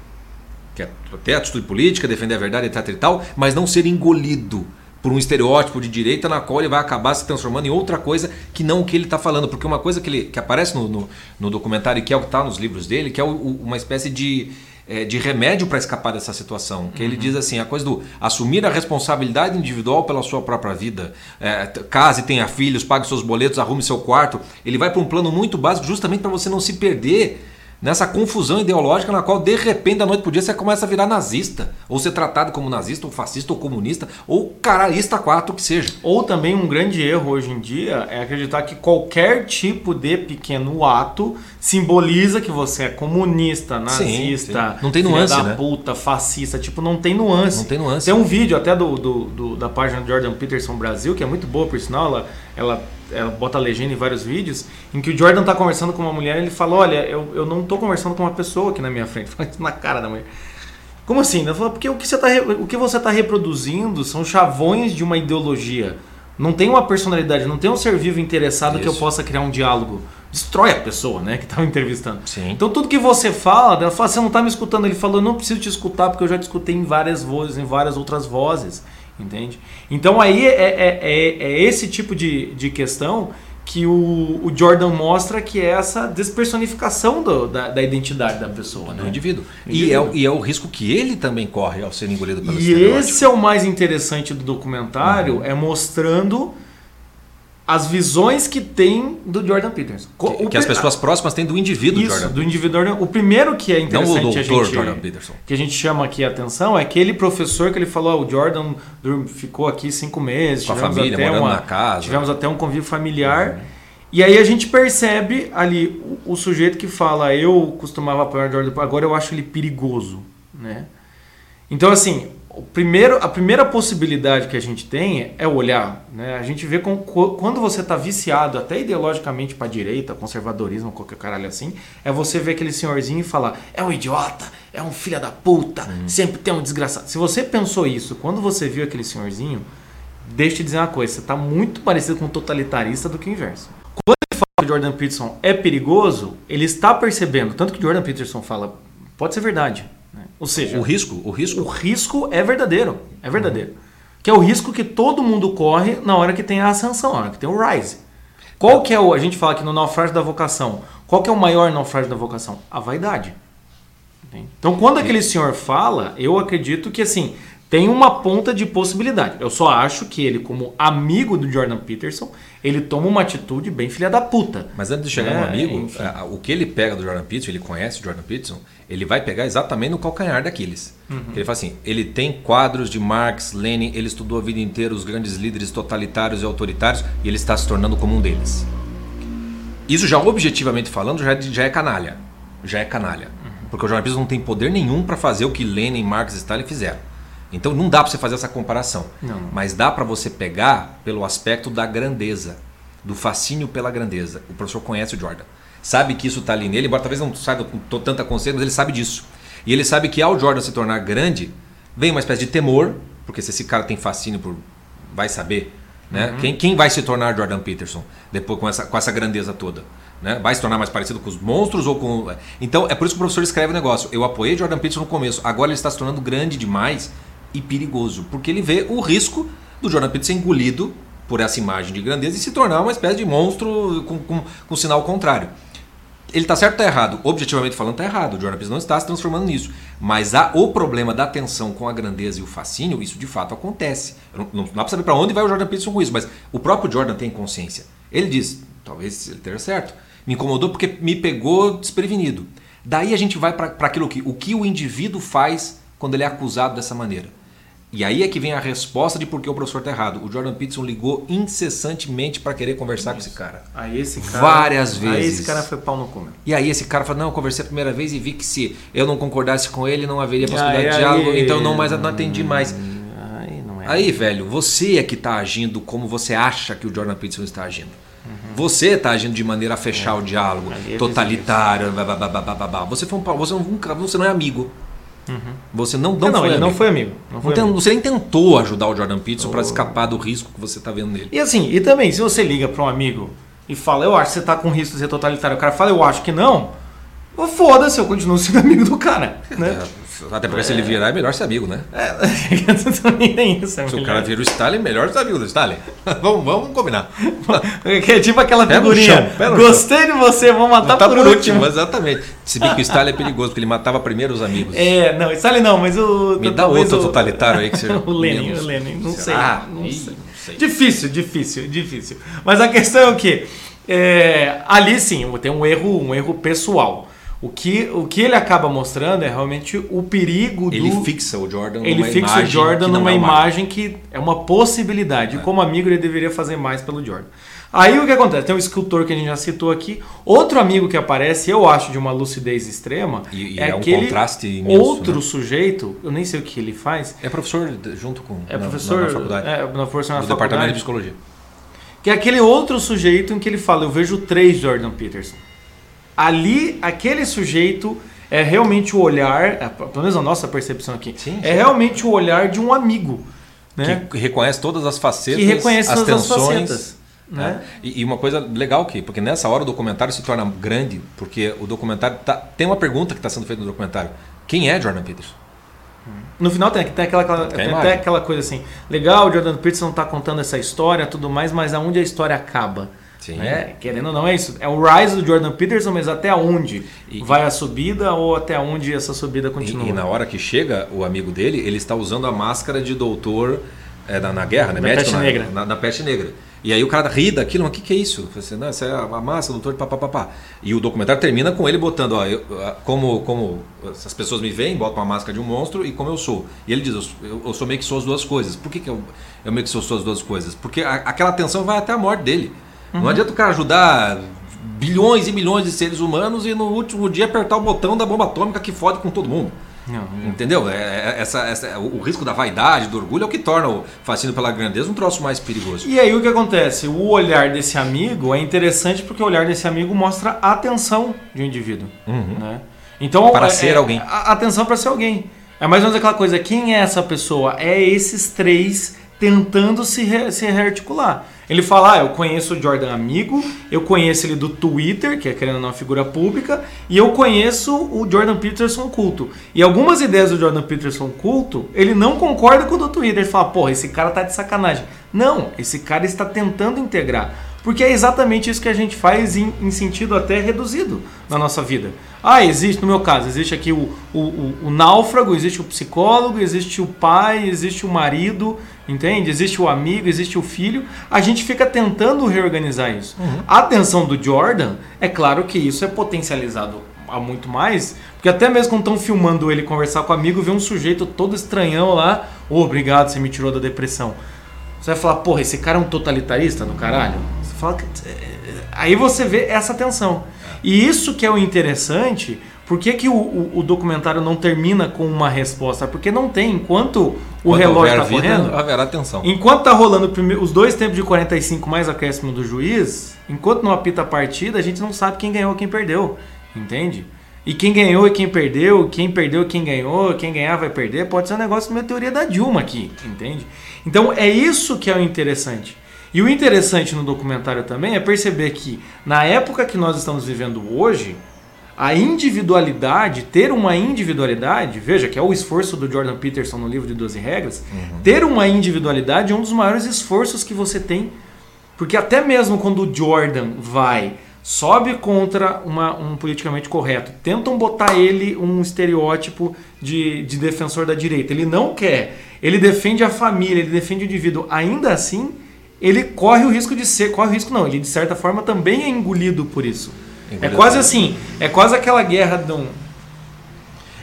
Quer ter atitude política, defender a verdade, etc e tal, mas não ser engolido por um estereótipo de direita na qual ele vai acabar se transformando em outra coisa que não o que ele está falando. Porque uma coisa que, ele, que aparece no, no, no documentário e que é o que está nos livros dele, que é o, uma espécie de é, de remédio para escapar dessa situação. Que uhum. ele diz assim, a coisa do assumir a responsabilidade individual pela sua própria vida. É, case, tenha filhos, pague seus boletos, arrume seu quarto. Ele vai para um plano muito básico justamente para você não se perder nessa confusão ideológica na qual de repente da noite pro dia você começa a virar nazista, ou ser tratado como nazista, ou fascista, ou comunista, ou caralhista quatro que seja. Ou também um grande erro hoje em dia é acreditar que qualquer tipo de pequeno ato simboliza que você é comunista, nazista, sim, sim. não tem nuance, da né? puta, fascista, tipo não tem nuance. Não tem nuance. Tem um vídeo até do, do, do da página Jordan Peterson Brasil que é muito boa por sinal, ela, ela ela bota a legenda em vários vídeos, em que o Jordan tá conversando com uma mulher e ele fala: Olha, eu, eu não tô conversando com uma pessoa aqui na minha frente. Fala isso na cara da mulher. Como assim? Ela fala: Porque o que, você tá, o que você está reproduzindo são chavões de uma ideologia. Não tem uma personalidade, não tem um ser vivo interessado isso. que eu possa criar um diálogo. Destrói a pessoa, né, que estava entrevistando. Sim. Então tudo que você fala, ela fala: Você não está me escutando? Ele falou: Eu não preciso te escutar porque eu já te escutei em várias vozes, em várias outras vozes entende? Então aí é, é, é, é esse tipo de, de questão que o, o, Jordan mostra que é essa despersonificação do, da, da, identidade da pessoa, né? do indivíduo. E, é, e é o risco que ele também corre ao ser engolido pelo E esse é o mais interessante do documentário, uhum. é mostrando as visões que tem do Jordan Peterson. Que, que as pessoas próximas têm do indivíduo Isso, Jordan do indivíduo. O primeiro que é interessante Não o doutor a gente, Jordan Peterson. que a gente chama aqui a atenção é aquele professor que ele falou, oh, o Jordan ficou aqui cinco meses, com a família, até uma, na casa. Tivemos até um convívio familiar. Uhum. E aí a gente percebe ali o, o, sujeito que fala, eu costumava apoiar o Jordan, agora eu acho ele perigoso, né? Então assim, o primeiro, a primeira possibilidade que a gente tem é olhar. Né? A gente vê com, quando você está viciado, até ideologicamente para a direita, conservadorismo, qualquer caralho assim, é você ver aquele senhorzinho e falar: é um idiota, é um filho da puta, uhum. sempre tem um desgraçado. Se você pensou isso quando você viu aquele senhorzinho, deixa eu te dizer uma coisa: você está muito parecido com um totalitarista do que o inverso. Quando ele fala que o Jordan Peterson é perigoso, ele está percebendo, tanto que o Jordan Peterson fala, pode ser verdade ou seja, o risco, o risco, o risco é verdadeiro, é verdadeiro. Que é o risco que todo mundo corre na hora que tem a ascensão, na hora que tem o rise. Qual que é o, a gente fala aqui no naufrágio da vocação, qual que é o maior naufrágio da vocação? A vaidade. Então, quando aquele senhor fala, eu acredito que assim, tem uma ponta de possibilidade. Eu só acho que ele, como amigo do Jordan Peterson, ele toma uma atitude bem filha da puta. Mas antes de chegar é, no amigo, é, o que ele pega do Jordan Peterson, ele conhece o Jordan Peterson, ele vai pegar exatamente no calcanhar daqueles. Uhum. Ele fala assim: ele tem quadros de Marx, Lenin, ele estudou a vida inteira os grandes líderes totalitários e autoritários e ele está se tornando como um deles. Isso já objetivamente falando já, é já é canalha. Já é canalha. Uhum. Porque o Jordan Peterson não tem poder nenhum para fazer o que Lenin, Marx e Stalin fizeram. Então não dá para você fazer essa comparação. Não. Mas dá para você pegar pelo aspecto da grandeza, do fascínio pela grandeza. O professor conhece o Jordan. Sabe que isso está ali nele, embora talvez não saiba com tanta consciência, mas ele sabe disso. E ele sabe que ao Jordan se tornar grande, vem uma espécie de temor, porque se esse cara tem fascínio por. vai saber. Né? Uhum. Quem, quem vai se tornar Jordan Peterson depois com essa, com essa grandeza toda? Né? Vai se tornar mais parecido com os monstros ou com. Então é por isso que o professor escreve o negócio. Eu apoiei Jordan Peterson no começo, agora ele está se tornando grande demais e perigoso, porque ele vê o risco do Jordan Peterson ser engolido por essa imagem de grandeza e se tornar uma espécie de monstro com, com, com sinal contrário. ele tá certo ou tá errado? Objetivamente falando, tá errado. O Jordan Peterson não está se transformando nisso. Mas há o problema da tensão com a grandeza e o fascínio, isso de fato acontece. Não, não, dá pra saber para onde vai o Jordan Peterson com isso, mas o próprio Jordan tem consciência. Ele diz, talvez ele esteja certo, me incomodou porque me pegou desprevenido. Daí a gente vai para aquilo que o que o indivíduo faz quando ele é acusado dessa maneira. E aí é que vem a resposta de por que o professor está errado. O Jordan Peterson ligou incessantemente para querer conversar Isso. com esse cara. Aí esse cara. Várias vezes. Aí esse cara foi pau no cu. E aí esse cara falou: não, eu conversei a primeira vez e vi que se eu não concordasse com ele, não haveria possibilidade aí, de diálogo, aí, então não mais não atendi mais. Aí, não é aí velho, você é que está agindo como você acha que o Jordan Peterson está agindo. Uhum. Você está agindo de maneira a fechar é. o diálogo, totalitário, Você, foi um, você, nunca, você não é amigo. Uhum. Você não, não, não, foi, ele amigo. não foi amigo. Não foi então, amigo. Você nem tentou ajudar o Jordan Peterson oh. para escapar do risco que você está vendo nele. E assim, e também, se você liga para um amigo e fala, eu acho que você está com risco de ser totalitário, o cara fala, eu acho que não, foda-se, eu continuo sendo amigo do cara. Né? É. Até porque é. se ele virar é melhor ser amigo, né? É, também tem isso. É se o cara vira o Stalin, melhor ser amigo do Stalin. vamos, vamos combinar. Que é tipo aquela figurinha. Chão, Gostei de você, vou matar, matar por, por último. último. Exatamente. Se bem que o Stalin é perigoso, porque ele matava primeiro os amigos. É, não, Stalin não, mas o. Me dá outro o, totalitário aí que você. o Lenin, menos... o Lenin, não sei. Ah, não, sei. não sei. Difícil, difícil, difícil. Mas a questão é o quê? É, ali sim, tem um erro, um erro pessoal. O que, o que ele acaba mostrando é realmente o perigo do. Ele fixa o Jordan ele numa fixa o Jordan numa é imagem que é uma possibilidade. É. E como amigo, ele deveria fazer mais pelo Jordan. Aí o que acontece? Tem um escultor que a gente já citou aqui. Outro amigo que aparece, eu acho, de uma lucidez extrema. E, e é, é, aquele um contraste imenso, outro né? sujeito, eu nem sei o que ele faz. É professor junto com. É professor na, na faculdade. É, na professor na do departamento de psicologia. Que é aquele outro sujeito em que ele fala: Eu vejo três Jordan Peterson ali, aquele sujeito é realmente o olhar, é, pelo menos a nossa percepção aqui, sim, é sim. é realmente o olhar de um amigo. Né? Que reconhece todas as facetas, que reconhece as tensões. As facetas, né? né? E, e, uma coisa legal aqui, porque nessa hora o documentário se torna grande, porque o documentário tá, tem uma pergunta que está sendo feita no documentário: quem é Jordan Peterson? No final tem, tem, aquela, aquela, tem até aquela coisa assim, legal, Jordan Peterson está contando essa história, tudo mais, mas aonde a história acaba? Sim. Né? Querendo ou não, é isso. É o rise do Jordan Peterson, mas até onde e, vai a subida ou até onde essa subida continua? E, e, na hora que chega o amigo dele, ele está usando a máscara de doutor é, na, na guerra, né? Na Médico, peste na, negra. Na, na, peste negra. E aí o cara ri daquilo, mas o que, que é isso? Assim, não, essa é a máscara, doutor papapá. E o documentário termina com ele botando, ó, eu, como, como as pessoas me veem, botam uma máscara de um monstro e como eu sou. E ele diz, eu, eu sou meio que sou as duas coisas. Por que, que eu, eu meio que sou, sou as duas coisas? Porque a, aquela tensão vai até a morte dele. Uhum. Não adianta o cara ajudar bilhões e milhões de seres humanos e no último dia apertar o botão da bomba atômica que fode com todo mundo. Não, não. Entendeu? É, é, essa, essa, o risco da vaidade, do orgulho é o que torna o fascínio pela grandeza um troço mais perigoso. E aí o que acontece? O olhar desse amigo é interessante porque o olhar desse amigo mostra a atenção de um indivíduo. Uhum. Né? Então, para é, ser alguém. A atenção para ser alguém. É mais ou menos aquela coisa: quem é essa pessoa? É esses três tentando se, re, se rearticular. Ele fala: ah, eu conheço o Jordan amigo, eu conheço ele do Twitter, que é querendo uma figura pública, e eu conheço o Jordan Peterson culto. E algumas ideias do Jordan Peterson culto, ele não concorda com o do Twitter. Ele fala: porra, esse cara tá de sacanagem. Não, esse cara está tentando integrar. Porque é exatamente isso que a gente faz em, em, sentido até reduzido na nossa vida. Ah, existe, no meu caso, existe aqui o, o, o, o náufrago, existe o psicólogo, existe o pai, existe o marido, Entende? Existe o amigo, existe o filho. A gente fica tentando reorganizar isso. Uhum. A atenção do Jordan, é claro que isso é potencializado a muito mais, porque até mesmo quando estão filmando ele conversar com o amigo, vê um sujeito todo estranhão lá, oh, obrigado, você me tirou da depressão. Você vai falar, porra, esse cara é um totalitarista no caralho? Você fala. É, é, aí você vê essa tensão. E isso que é o interessante, por que, que o, o, o, documentário não termina com uma resposta? Porque não tem. Enquanto o relógio está correndo. Haverá atenção. Enquanto está rolando os dois tempos de 45 mais acréscimo do juiz, enquanto não apita a partida, a gente não sabe quem ganhou e quem perdeu. Entende? E quem ganhou e quem perdeu, quem perdeu e quem ganhou, quem ganhar vai perder, pode ser um negócio meio teoria da Dilma aqui, entende? Então é isso que é o interessante. E o interessante no documentário também é perceber que na época que nós estamos vivendo hoje, a individualidade, ter uma individualidade, veja que é o esforço do Jordan Peterson no livro de 12 regras, uhum. ter uma individualidade é um dos maiores esforços que você tem. Porque até mesmo quando o Jordan vai sobe contra uma, um politicamente correto, tentam botar ele um estereótipo de, de defensor da direita. Ele não quer. Ele defende a família, ele defende o indivíduo. Ainda assim, ele corre o risco de ser. Corre o risco, não. Ele, de certa forma, também é engolido por isso. Engolido é quase assim. É quase aquela guerra de um.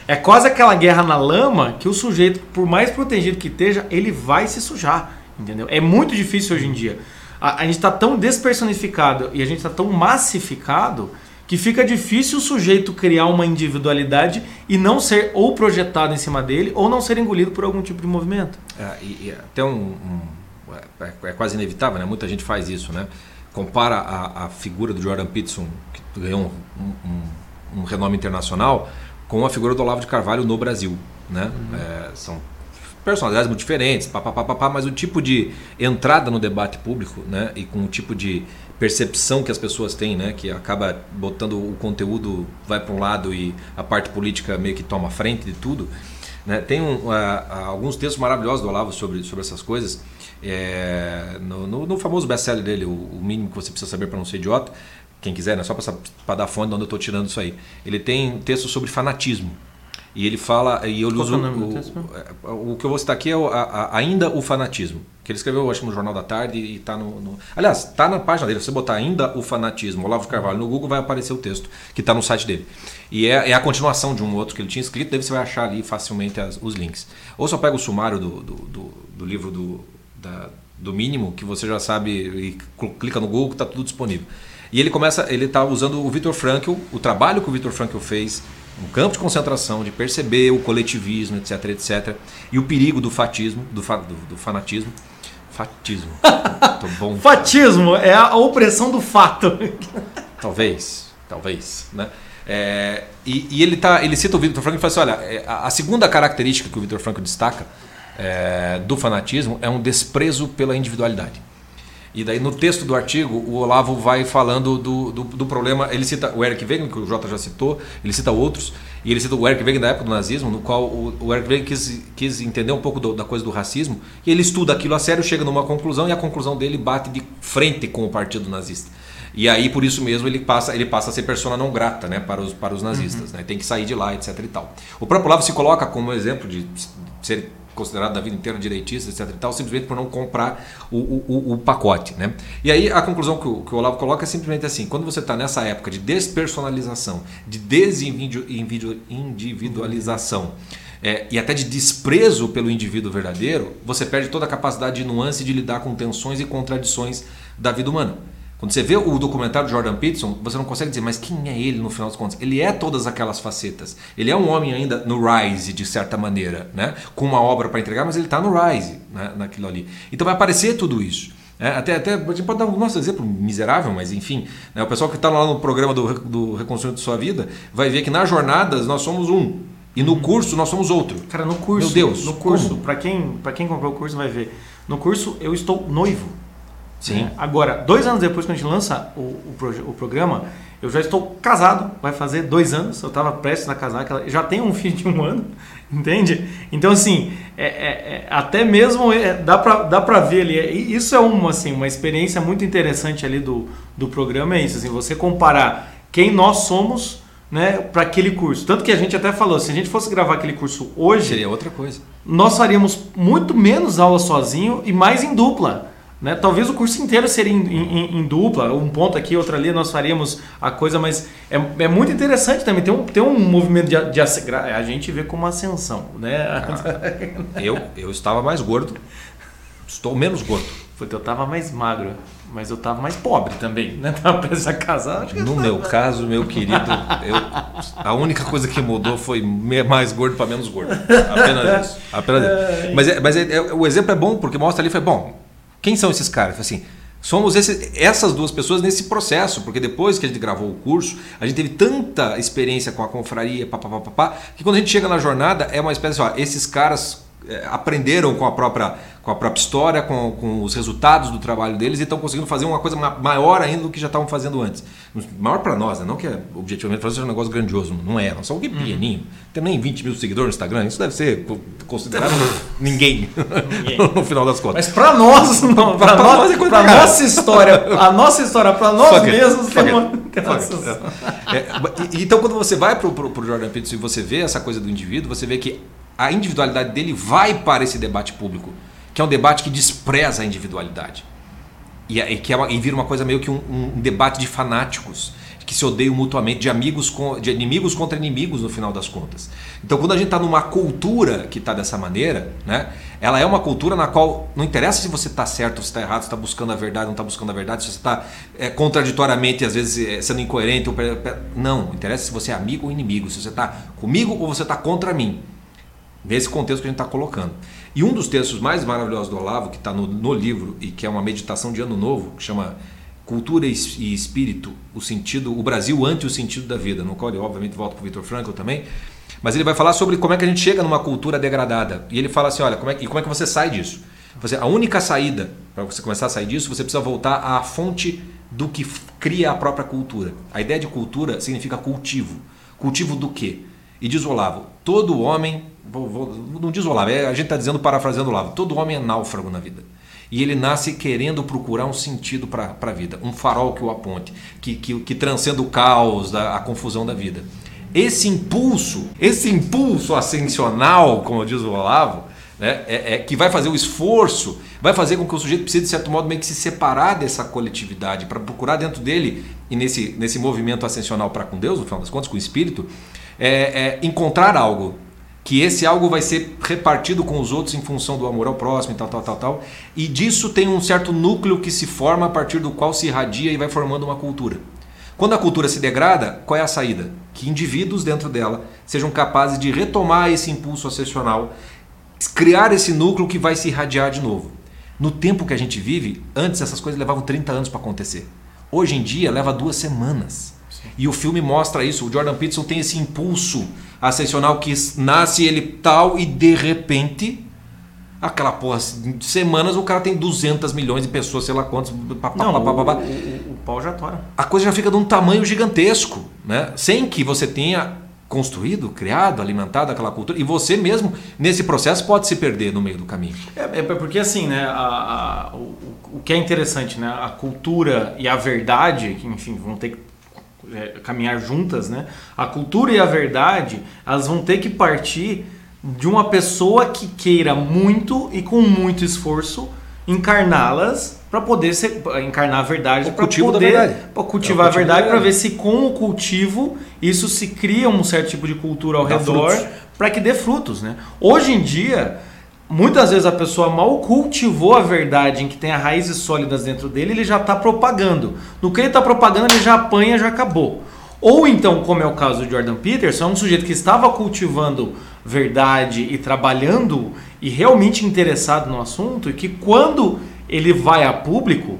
É quase aquela guerra na lama que o sujeito, por mais protegido que esteja, ele vai se sujar. Entendeu? É muito difícil hoje em dia. A, a gente está tão despersonificado e a gente está tão massificado que fica difícil o sujeito criar uma individualidade e não ser ou projetado em cima dele ou não ser engolido por algum tipo de movimento. É, e, e até um, um é, é, é, quase inevitável, né? Muita gente faz isso, né? Compara a, a figura do Jordan Peterson, que ganhou um, um, um, renome internacional, com a figura do Olavo de Carvalho no Brasil, né? Uhum. É, são personalidades muito diferentes, papapá, mas o tipo de entrada no debate público, né? E com o tipo de percepção que as pessoas têm, né? Que acaba botando o conteúdo vai para um lado e a parte política meio que toma frente de tudo. Né? Tem um, alguns textos maravilhosos do Olavo sobre, sobre essas coisas. É, no, no, no, famoso best-seller dele, o, o, mínimo que você precisa saber para não ser idiota, quem quiser, né? só para dar fonte de onde eu estou tirando isso aí. Ele tem um texto sobre fanatismo. E ele fala. E eu uso, é o, o, o, que eu vou citar aqui é o, a, a, ainda o fanatismo. Que ele escreveu, acho no Jornal da Tarde e está no, no, Aliás, está na página dele. Se você botar ainda o fanatismo, Olavo Carvalho, no Google vai aparecer o texto que está no site dele. E é, é, a continuação de um outro que ele tinha escrito, daí você vai achar ali facilmente as, os links. Ou só pega o sumário do, do, do, do livro do, da, do mínimo, que você já sabe, e clica no Google, está tudo disponível. E ele começa, ele está usando o Victor Frankl, o trabalho que o Victor Frankl fez no campo de concentração, de perceber o coletivismo, etc, etc, e o perigo do fatismo, do, fa, do, do fanatismo. Fatismo. Bom. Fatismo é a opressão do fato. talvez, talvez, né? É, e, e, ele, tá, ele cita o Victor Frankl e fala assim: olha, é, a, segunda característica que o Victor Frankl destaca é, do fanatismo é um desprezo pela individualidade. E daí no texto do artigo, o Olavo vai falando do, do, do, problema. Ele cita o Eric Wegener, que o Jota já citou, ele cita outros, e ele cita o Eric Wegener da época do nazismo, no qual o, o Eric Wegener quis, quis entender um pouco do, da coisa do racismo, e ele estuda aquilo a sério, chega numa conclusão, e a conclusão dele bate de frente com o partido nazista. E aí, por isso mesmo, ele passa, ele passa a ser persona não grata né, para, os, para os nazistas. Uhum. Né? Tem que sair de lá, etc. E tal. O próprio Olavo se coloca como exemplo de ser considerado da vida inteira direitista, etc. E tal, simplesmente por não comprar o, o, o pacote. Né? E aí a conclusão que o, que o Olavo coloca é simplesmente assim: quando você está nessa época de despersonalização, de desindividualização, é, e até de desprezo pelo indivíduo verdadeiro, você perde toda a capacidade de nuance de lidar com tensões e contradições da vida humana. Quando você vê o documentário de Jordan Peterson, você não consegue dizer, mas quem é ele no final das contas? Ele é todas aquelas facetas. Ele é um homem ainda no rise, de certa maneira, né? com uma obra para entregar, mas ele está no rise, né? naquilo ali. Então vai aparecer tudo isso. É, até, até a gente pode dar um nosso exemplo miserável, mas enfim, né? o pessoal que está lá no programa do, do Reconstruindo Sua Vida vai ver que nas jornadas nós somos um e no curso nós somos outro. Cara, no curso, Meu Deus, no curso, para quem, quem comprou o curso vai ver, no curso eu estou noivo. Sim. É. Agora, dois anos depois que a gente lança o, o, o, programa, eu já estou casado, vai fazer dois anos, eu estava prestes a casar, já tenho um filho de um ano, entende? Então, assim, é, é, é até mesmo é, dá para dá pra ver ali, é, isso é uma, assim, uma experiência muito interessante ali do, do programa, é isso, assim, você comparar quem nós somos né, para aquele curso. Tanto que a gente até falou, se a gente fosse gravar aquele curso hoje... Seria outra coisa. Nós faríamos muito menos aula sozinho e mais em dupla. Né? Talvez o curso inteiro seria em, em, em, dupla, um ponto aqui, outro ali, nós faríamos a coisa, mas é, é muito interessante também. Tem um, tem um movimento de, de a gente vê como ascensão. Né? Ah, eu, eu estava mais gordo, estou menos gordo. Puta, eu estava mais magro, mas eu estava mais pobre também, né? Tava preso a casar. No meu caso, meu querido, eu, a única coisa que mudou foi mais gordo para menos gordo. Apenas isso. Apenas isso. Mas, é, mas é, é, o exemplo é bom porque mostra ali, foi bom quem são esses caras? Assim, somos esse, essas duas pessoas nesse processo, porque depois que a gente gravou o curso, a gente teve tanta experiência com a confraria, papapá, que quando a gente chega na jornada é uma espécie, ó, esses caras é, aprenderam com a própria com a própria história, com, com os resultados do trabalho deles e estão conseguindo fazer uma coisa maior ainda do que já estavam fazendo antes. Maior para nós, né? não que é, objetivamente fazer um negócio grandioso, não é. Nós somos um pequenininho. Uhum. Tem nem 20 mil seguidores no Instagram, isso deve ser considerado ninguém, ninguém. no final das contas. Mas para nós, não, para nós, é coisa pra nossa história, a nossa história para nós fuck mesmos it, tem uma, uma é, Então quando você vai para o Jordan Peterson e você vê essa coisa do indivíduo, você vê que a individualidade dele vai para esse debate público que é um debate que despreza a individualidade. E, e que é e vira uma coisa meio que um, um, debate de fanáticos que se odeiam mutuamente, de amigos com, de inimigos contra inimigos no final das contas. Então, quando a gente está numa cultura que está dessa maneira, né, ela é uma cultura na qual não interessa se você está certo se está errado, se está buscando a verdade não está buscando a verdade, se você está é, contraditoriamente, às vezes, é, sendo incoerente. Ou, não, interessa se você é amigo ou inimigo, se você está comigo ou você está contra mim. Nesse contexto que a gente está colocando. E um dos textos mais maravilhosos do Olavo, que está no, no, livro e que é uma meditação de ano novo, que chama Cultura e Espírito, o sentido, o Brasil ante o sentido da vida, no qual ele obviamente volta para o Victor Frankl também, mas ele vai falar sobre como é que a gente chega numa cultura degradada. E ele fala assim, olha, como é, e como é que você sai disso? Você, a única saída para você começar a sair disso, você precisa voltar à fonte do que cria a própria cultura. A ideia de cultura significa cultivo. Cultivo do quê? E diz Olavo, todo homem Vou, vou, não diz Olavo, é, a gente está dizendo, parafraseando Olavo, todo homem é náufrago na vida. E ele nasce querendo procurar um sentido para a vida, um farol que o aponte, que, que, que transcenda o caos, da, a confusão da vida. Esse impulso, esse impulso ascensional, como diz o Olavo, né, é, é, que vai fazer o esforço, vai fazer com que o sujeito precise, de certo modo, meio que se separar dessa coletividade, para procurar dentro dele, e nesse, nesse movimento ascensional para com Deus, no final das contas, com o Espírito, é, é encontrar algo que esse algo vai ser repartido com os outros em função do amor ao próximo e tal, tal, tal, tal. E disso tem um certo núcleo que se forma a partir do qual se irradia e vai formando uma cultura. Quando a cultura se degrada, qual é a saída? Que indivíduos dentro dela sejam capazes de retomar esse impulso ascensional, criar esse núcleo que vai se irradiar de novo. No tempo que a gente vive, antes essas coisas levavam 30 anos para acontecer. Hoje em dia leva duas semanas. Sim. E o filme mostra isso. O Jordan Peterson tem esse impulso ascensional que nasce ele tal e de repente aquela porra de semanas o cara tem 200 milhões de pessoas, sei lá quantos. Pá, Não, pá, pá, o, o, o, pau já tora. A coisa já fica de um tamanho gigantesco, né? Sem que você tenha construído, criado, alimentado aquela cultura. E você mesmo, nesse processo, pode se perder no meio do caminho. É, é porque assim, né? A, a, o, o que é interessante, né? A cultura e a verdade, que enfim, vão ter que é, caminhar juntas, né? A cultura e a verdade, elas vão ter que partir de uma pessoa que queira muito e com muito esforço encarná-las para poder ser, encarnar a verdade, para poder pra cultivar é a verdade, para ver se com o cultivo isso se cria um certo tipo de cultura ao Dá redor para que dê frutos, né? Hoje em dia muitas vezes a pessoa mal cultivou a verdade em que tem as raízes sólidas dentro dele, ele já está propagando. No que ele está propagando, ele já apanha, já acabou. Ou então, como é o caso do Jordan Peterson, é um sujeito que estava cultivando verdade e trabalhando e realmente interessado no assunto, e que quando ele vai a público,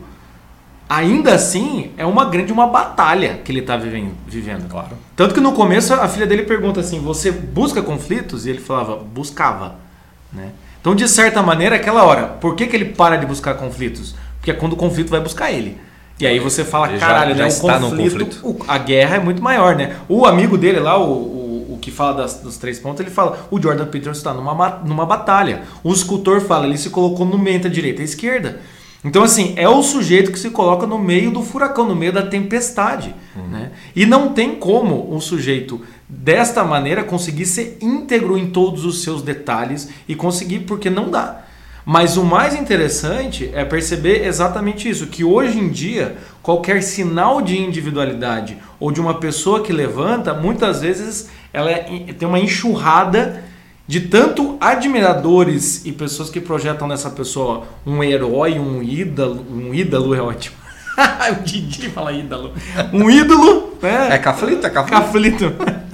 ainda assim é uma grande uma batalha que ele está vivendo. Claro. Tanto que no começo a filha dele pergunta assim: Você busca conflitos? E ele falava: Buscava. Né? Então, de certa maneira, aquela hora, por que, que ele para de buscar conflitos? Porque é quando o conflito vai buscar ele. E aí você fala, ele caralho, já, já né? O conflito, conflito. O, a guerra é muito maior, né? O amigo dele lá, o, o, o que fala das, dos três pontos, ele fala, o Jordan Peterson está numa, numa batalha. O escultor fala, ele se colocou no meio da direita e esquerda. Então, assim, é o sujeito que se coloca no meio do furacão, no meio da tempestade. Uhum. Né? E não tem como um sujeito desta maneira conseguir ser íntegro em todos os seus detalhes e conseguir, porque não dá. Mas o mais interessante é perceber exatamente isso, que hoje em dia qualquer sinal de individualidade ou de uma pessoa que levanta, muitas vezes ela é, tem uma enxurrada de tanto admiradores e pessoas que projetam nessa pessoa um herói, um ídolo, um ídolo é ótimo. o Didi fala ídolo. Um ídolo, né? É caflito, é caflito. Caflito.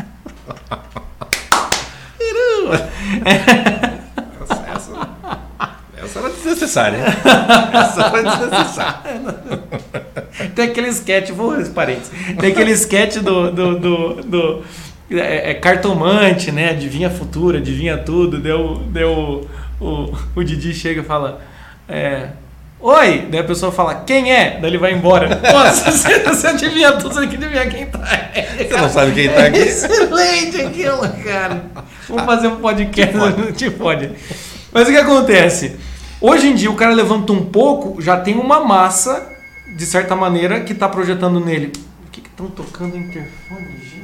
essa, essa era desnecessária. Essa era desnecessária. Tem aquele sketch, vou parentes. Tem aquele sketch do, do, do, do é, é, cartomante, né? Adivinha futura, adivinha tudo. Deu, deu o, o, Didi chega e fala. É, Oi! Daí a pessoa fala, quem é? Daí ele vai embora. Nossa, você, você adivinha tudo, você tem que adivinhar quem tá. Você não sabe quem tá aqui? É excelente aquilo, cara. Vamos fazer um podcast, não te pode. Mas o que acontece? Hoje em dia o cara levanta um pouco, já tem uma massa, de certa maneira, que tá projetando nele. O que estão tocando interfone, gente?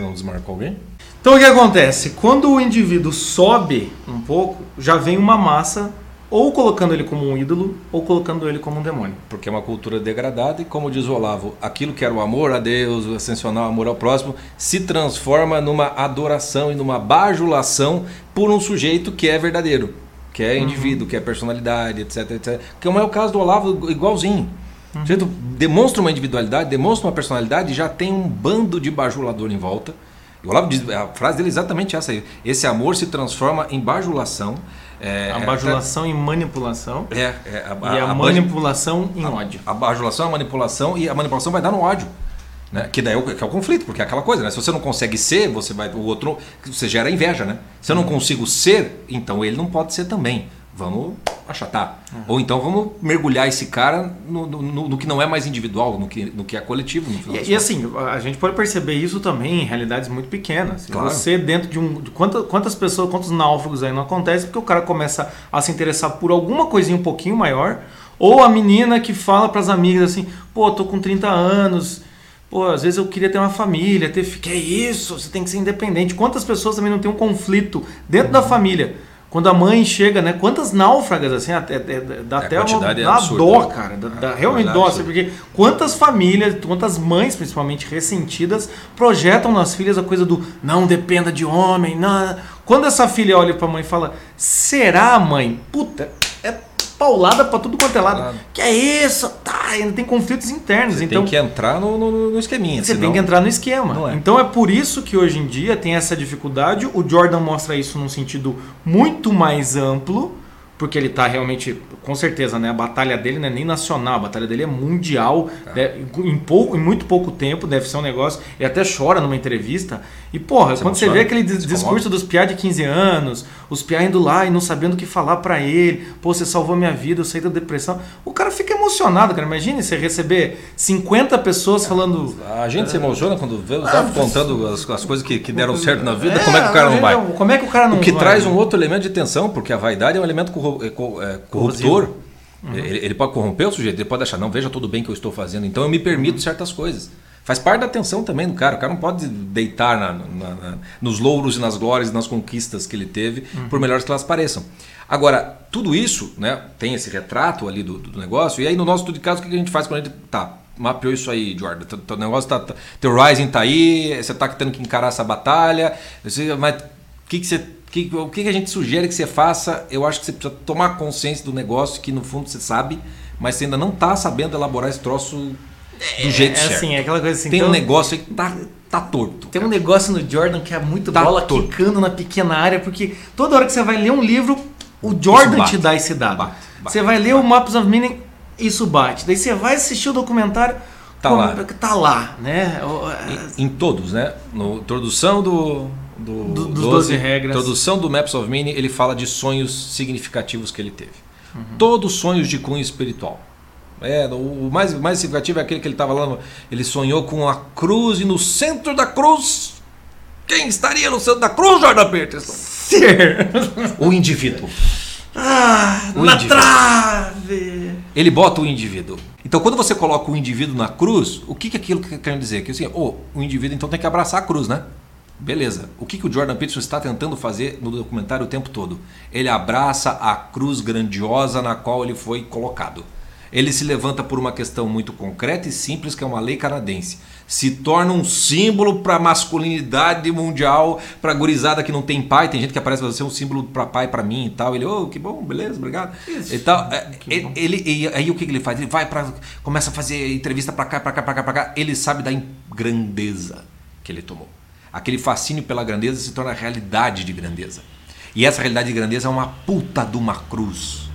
Você não desmarcou alguém? Então o que acontece? Quando o indivíduo sobe um pouco, já vem uma massa ou colocando ele como um ídolo ou colocando ele como um demônio. Porque é uma cultura degradada e, como diz o Olavo, aquilo que era o amor a Deus, o ascensional amor ao próximo, se transforma numa adoração e numa bajulação por um sujeito que é verdadeiro, que é indivíduo, que é personalidade, etc, etc. Que não é o caso do Olavo igualzinho. O sujeito demonstra uma individualidade, demonstra uma personalidade e já tem um bando de bajulador em volta. O Olavo diz, a frase dele é exatamente essa aí. Esse amor se transforma em bajulação. É, a bajulação e manipulação. É, é a, a, e a, a manipulação em ódio. A bajulação, a manipulação e a manipulação vai dar no ódio. Né? Que daí é o, que é o conflito, porque é aquela coisa, né? Se você não consegue ser, você vai. O outro. Você gera inveja, né? Se eu não consigo ser, então ele não pode ser também vamos achatar. Uhum. Ou então vamos mergulhar esse cara no, no, no, que não é mais individual, no que, no que é coletivo. e, e assim, a gente pode perceber isso também em realidades muito pequenas. Claro. Você dentro de um... De quantas, quantas pessoas, quantos náufragos aí não acontece porque o cara começa a se interessar por alguma coisinha um pouquinho maior, ou a menina que fala para as amigas assim, pô, tô com 30 anos... Pô, às vezes eu queria ter uma família, ter. Que é isso? Você tem que ser independente. Quantas pessoas também não têm um conflito dentro uhum. da família? Quando a mãe chega, né? Quantas náufragas, assim, até, dá é, até uma é dá absurda, dó, né? cara. Dá, dá realmente dó, assim, porque quantas famílias, quantas mães, principalmente ressentidas, projetam nas filhas a coisa do não dependa de homem, não. Quando essa filha olha pra mãe e fala, será, mãe? Puta, é paulada para tudo quanto é lado. Que é isso? Tá, ainda tem conflitos internos. Você então, tem que entrar no, no, no esqueminha. Você senão... tem que entrar no esquema. É. Então é por isso que hoje em dia tem essa dificuldade. O Jordan mostra isso num sentido muito mais amplo porque ele está realmente, com certeza, né? A batalha dele não é nem nacional, a batalha dele é mundial, deve, em, pouco, em muito pouco tempo, deve ser um negócio. Ele até chora numa entrevista. E, porra, você quando você vê aquele discurso dos piá de 15 anos, os piá indo lá e não sabendo o que falar para ele, pô, você salvou minha vida, eu saí da depressão. O cara fica emocionado, cara. Imagine você receber 50 pessoas falando. A gente se emociona quando vê o ah, contando as, as, coisas que, que deram certo na vida. É, como é que o cara não vai? Como é que o cara não O que vai? traz um outro elemento de tensão, porque a vaidade é um elemento é, é, corruptor, uhum. ele, ele, pode corromper o sujeito, ele pode achar, não, veja tudo bem que eu estou fazendo, então eu me permito uhum. certas coisas. Faz parte da atenção também do cara. O cara não pode deitar na, na, na, nos louros e nas glórias e nas conquistas que ele teve, uhum. por melhores que elas pareçam. Agora, tudo isso, né, tem esse retrato ali do, do negócio, e aí no nosso tudo de caso, o que a gente faz quando a gente. Tá, mapeou isso aí, Jordan. Teu, teu negócio tá, tá. Teu Rising tá aí, você tá tendo que encarar essa batalha. Você, mas o que, que você que, o que a gente sugere que você faça? Eu acho que você precisa tomar consciência do negócio que no fundo você sabe, mas você ainda não está sabendo elaborar esse troço do é, jeito é, certo. Assim, é aquela coisa assim. Tem então, um negócio aí que tá, tá torto. Tem cara. um negócio no Jordan que é muito tá bola torto. quicando na pequena área, porque toda hora que você vai ler um livro, o Jordan te dá esse dado. Bate, bate, você vai ler o Maps of Meaning, isso bate. Daí você vai assistir o documentário, tá lá. Tá lá, né? Em, em todos, né? No introdução do do, do dos 12, 12 regras. Introdução do Maps of Meaning, ele fala de sonhos significativos que ele teve. Uhum. Todos sonhos de cunho espiritual. É, o mais, mais significativo é aquele que ele estava falando. Ele sonhou com a cruz e no centro da cruz. Quem estaria no centro da cruz, Jordan Peterson? Ser. O indivíduo. Ah, o na indivíduo. trave! Ele bota o indivíduo. Então, quando você coloca o indivíduo na cruz, o que, que aquilo quer dizer? Que assim, oh, o indivíduo então tem que abraçar a cruz, né? Beleza. O que, que o Jordan Peterson está tentando fazer no documentário o tempo todo? Ele abraça a cruz grandiosa na qual ele foi colocado. Ele se levanta por uma questão muito concreta e simples, que é uma lei canadense. Se torna um símbolo para a masculinidade mundial, para a gurizada que não tem pai. Tem gente que aparece para ser um símbolo para pai, para mim e tal. Ele, oh, que bom, beleza, obrigado. Isso, e tal. É, ele, ele, e aí o que ele faz? Ele vai para. começa a fazer entrevista para cá, para cá, para cá, para cá. Ele sabe da grandeza que ele tomou aquele fascínio pela grandeza se torna realidade de grandeza. E essa realidade de grandeza é uma puta de uma cruz.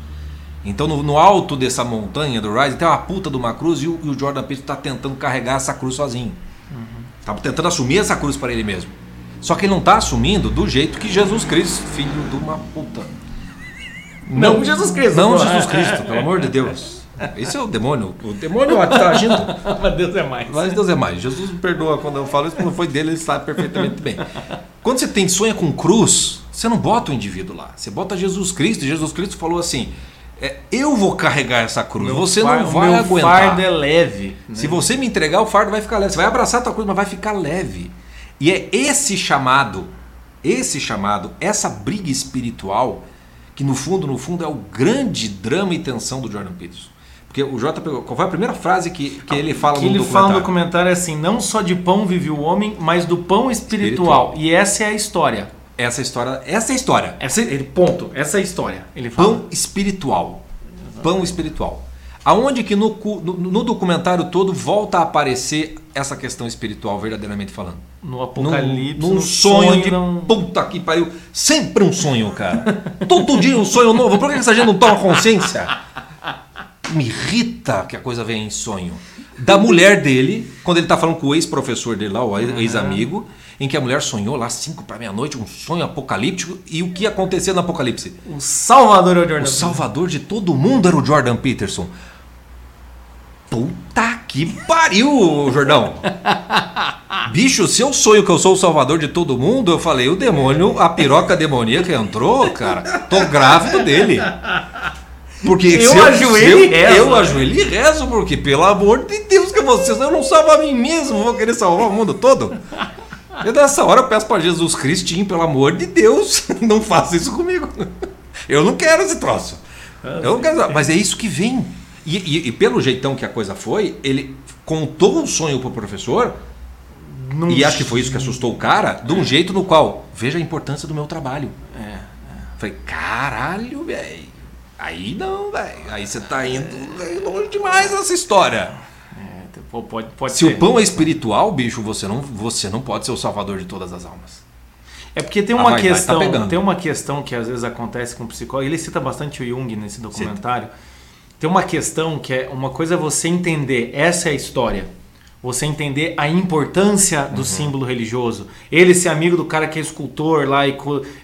Então, no, no alto dessa montanha do Rise, tem uma puta de uma cruz e o, e o Jordan Peterson está tentando carregar essa cruz sozinho. Está uhum. tentando assumir essa cruz para ele mesmo. Só que ele não está assumindo do jeito que Jesus Cristo, filho de uma puta. Não Jesus Cristo. Não. Jesus Cristo, pelo amor de Deus. Esse é o demônio. O demônio está agindo. Mas Deus é mais. Mas Deus é mais. Jesus me perdoa quando eu falo isso, quando foi dele, ele sabe perfeitamente bem. Quando você tem sonha com cruz, você não bota o indivíduo lá. Você bota Jesus Cristo. E Jesus Cristo falou assim: é, Eu vou carregar essa cruz. Meu você far- não o vai meu aguentar. fardo é leve. né? Se você me entregar, o fardo vai ficar leve. Você vai abraçar a tua cruz, mas vai ficar leve. E é esse chamado, esse chamado, essa briga espiritual, que no fundo, no fundo, é o grande drama e tensão do Jordan Peterson. Porque o Jota pegou. Qual foi a primeira frase que, que ele fala que no ele documentário? fala no documentário é assim: não só de pão vive o homem, mas do pão espiritual. Espiritual. E essa é a história. Essa história, essa é a história. Essa, ele, ponto. Essa é a história. Ele fala. Pão espiritual. Pão espiritual. Aonde que no, no, no documentário todo volta a aparecer essa questão espiritual, verdadeiramente falando? no Num, Apocalipse. num no sonho, de não- puta que pariu. Sempre um sonho, cara. Todo dia um sonho novo. Por que essa gente não toma consciência? Me irrita que a coisa venha em sonho. Da mulher dele, quando ele tá falando com o ex-professor dele lá, o ex-amigo, em que a mulher sonhou lá 5 para meia-noite, um sonho apocalíptico, e o que aconteceu no apocalipse? O Salvador é o Jordan. O salvador de todo mundo era o Jordan Peterson. Puta que pariu, Jordão. Bicho, se eu sonho que eu sou o salvador de todo mundo, eu falei, o demônio, a piroca demoníaca entrou, cara. Tô grávido dele. Porque Eu se ajoelho se e rezo. Eu ajoelho e rezo, porque, pelo amor de Deus, que vocês eu não salvo a mim mesmo, vou querer salvar o mundo todo. Eu nessa hora eu peço pra Jesus Cristinho, pelo amor de Deus, não faça isso comigo. Eu não quero esse troço. Eu não quero, mas é isso que vem. E, e- e pelo jeitão que a coisa foi, ele contou o sonho pro professor, Num- e acho que foi isso que assustou o cara, de um jeito no qual, veja a importância do meu trabalho. É. Falei, caralho, velho. Aí não, velho. Aí você tá indo longe demais nessa história. É, pode, pode Se o pão é espiritual, bicho, você não, você não pode ser o salvador de todas as almas. É porque tem A uma tá questão, pegando. tem uma questão que às vezes acontece com o psicólogo. Ele cita bastante o Jung nesse documentário. Tem uma questão que é uma coisa é você entender essa é a história. Você entender a importância Uhum. do símbolo religioso. Ele ser amigo do cara que é escultor lá e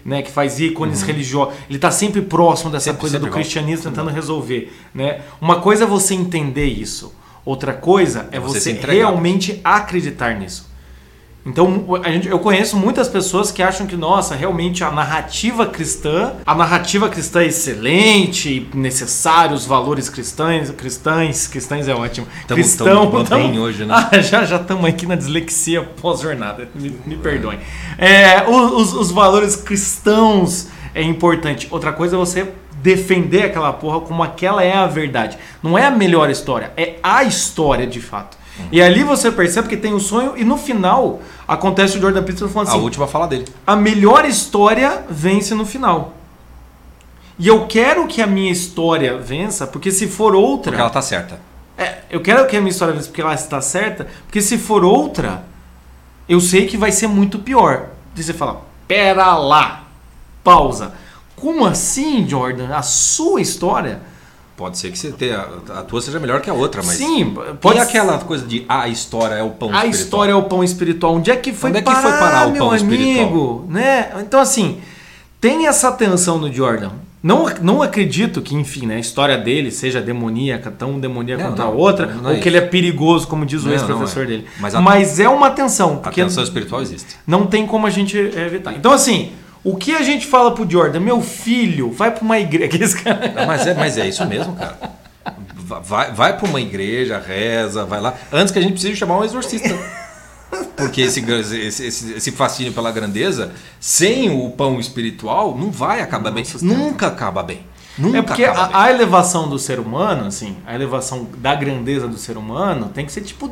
né, que faz ícones religiosos. Ele está sempre próximo dessa Uhum. Sempre, coisa sempre do cristianismo tentando resolver, né? Uma coisa é você entender isso. Outra coisa é É você você, realmente acreditar nisso. Então, gente, eu conheço muitas pessoas que acham que, nossa, realmente a narrativa cristã, a narrativa cristã é excelente, necessário, os valores cristãos, cristãs, cristãs é ótimo. Tamo- Cristão, tamo tamo- bem hoje, né? Ah, já já estamos aqui na dislexia pós-jornada, me, me perdoem. É, os, os valores cristãos é importante. Outra coisa é você defender aquela porra como aquela é a verdade. Não é a melhor história, é a história de fato. E ali você percebe que tem o sonho e no final acontece o Jordan Peterson falando a assim: última fala dele. a melhor história vence no final. E eu quero que a minha história vença, porque se for outra. Porque ela tá certa. É, eu quero que a minha história vença porque ela está certa, porque se for outra, eu sei que vai ser muito pior. E você fala, pera lá, pausa. Como assim, Jordan? A sua história? Pode ser que você tenha, a tua seja melhor que a outra, mas. Sim, Pode e aquela coisa de a história é o pão A espiritual? história é o pão espiritual. Onde é que foi Onde é que parar, foi parar o meu pão amigo? espiritual? Né? Então, assim, tem essa tensão no Jordan. Não, não acredito que, enfim, né, a história dele seja demoníaca, tão demoníaca Não, quanto a não, outra, não é ou que ele é perigoso, como diz o Não, ex-professor não é. dele. Mas Mas, a- é uma tensão, A tensão espiritual existe. não tem como a gente é, evitar. Então, assim, o que a gente fala pro Jordan? Meu filho, vai pra uma igreja. Não, mas, é, mas é isso mesmo, cara. Vai, vai para uma igreja, reza, vai lá. Antes que a gente precise chamar um exorcista. Porque esse, esse, esse, esse fascínio pela grandeza, sem o pão espiritual, não vai acabar bem. Nunca acaba bem. Nunca É porque acaba bem. a, a elevação do ser humano, assim, a elevação da grandeza do ser humano tem que ser tipo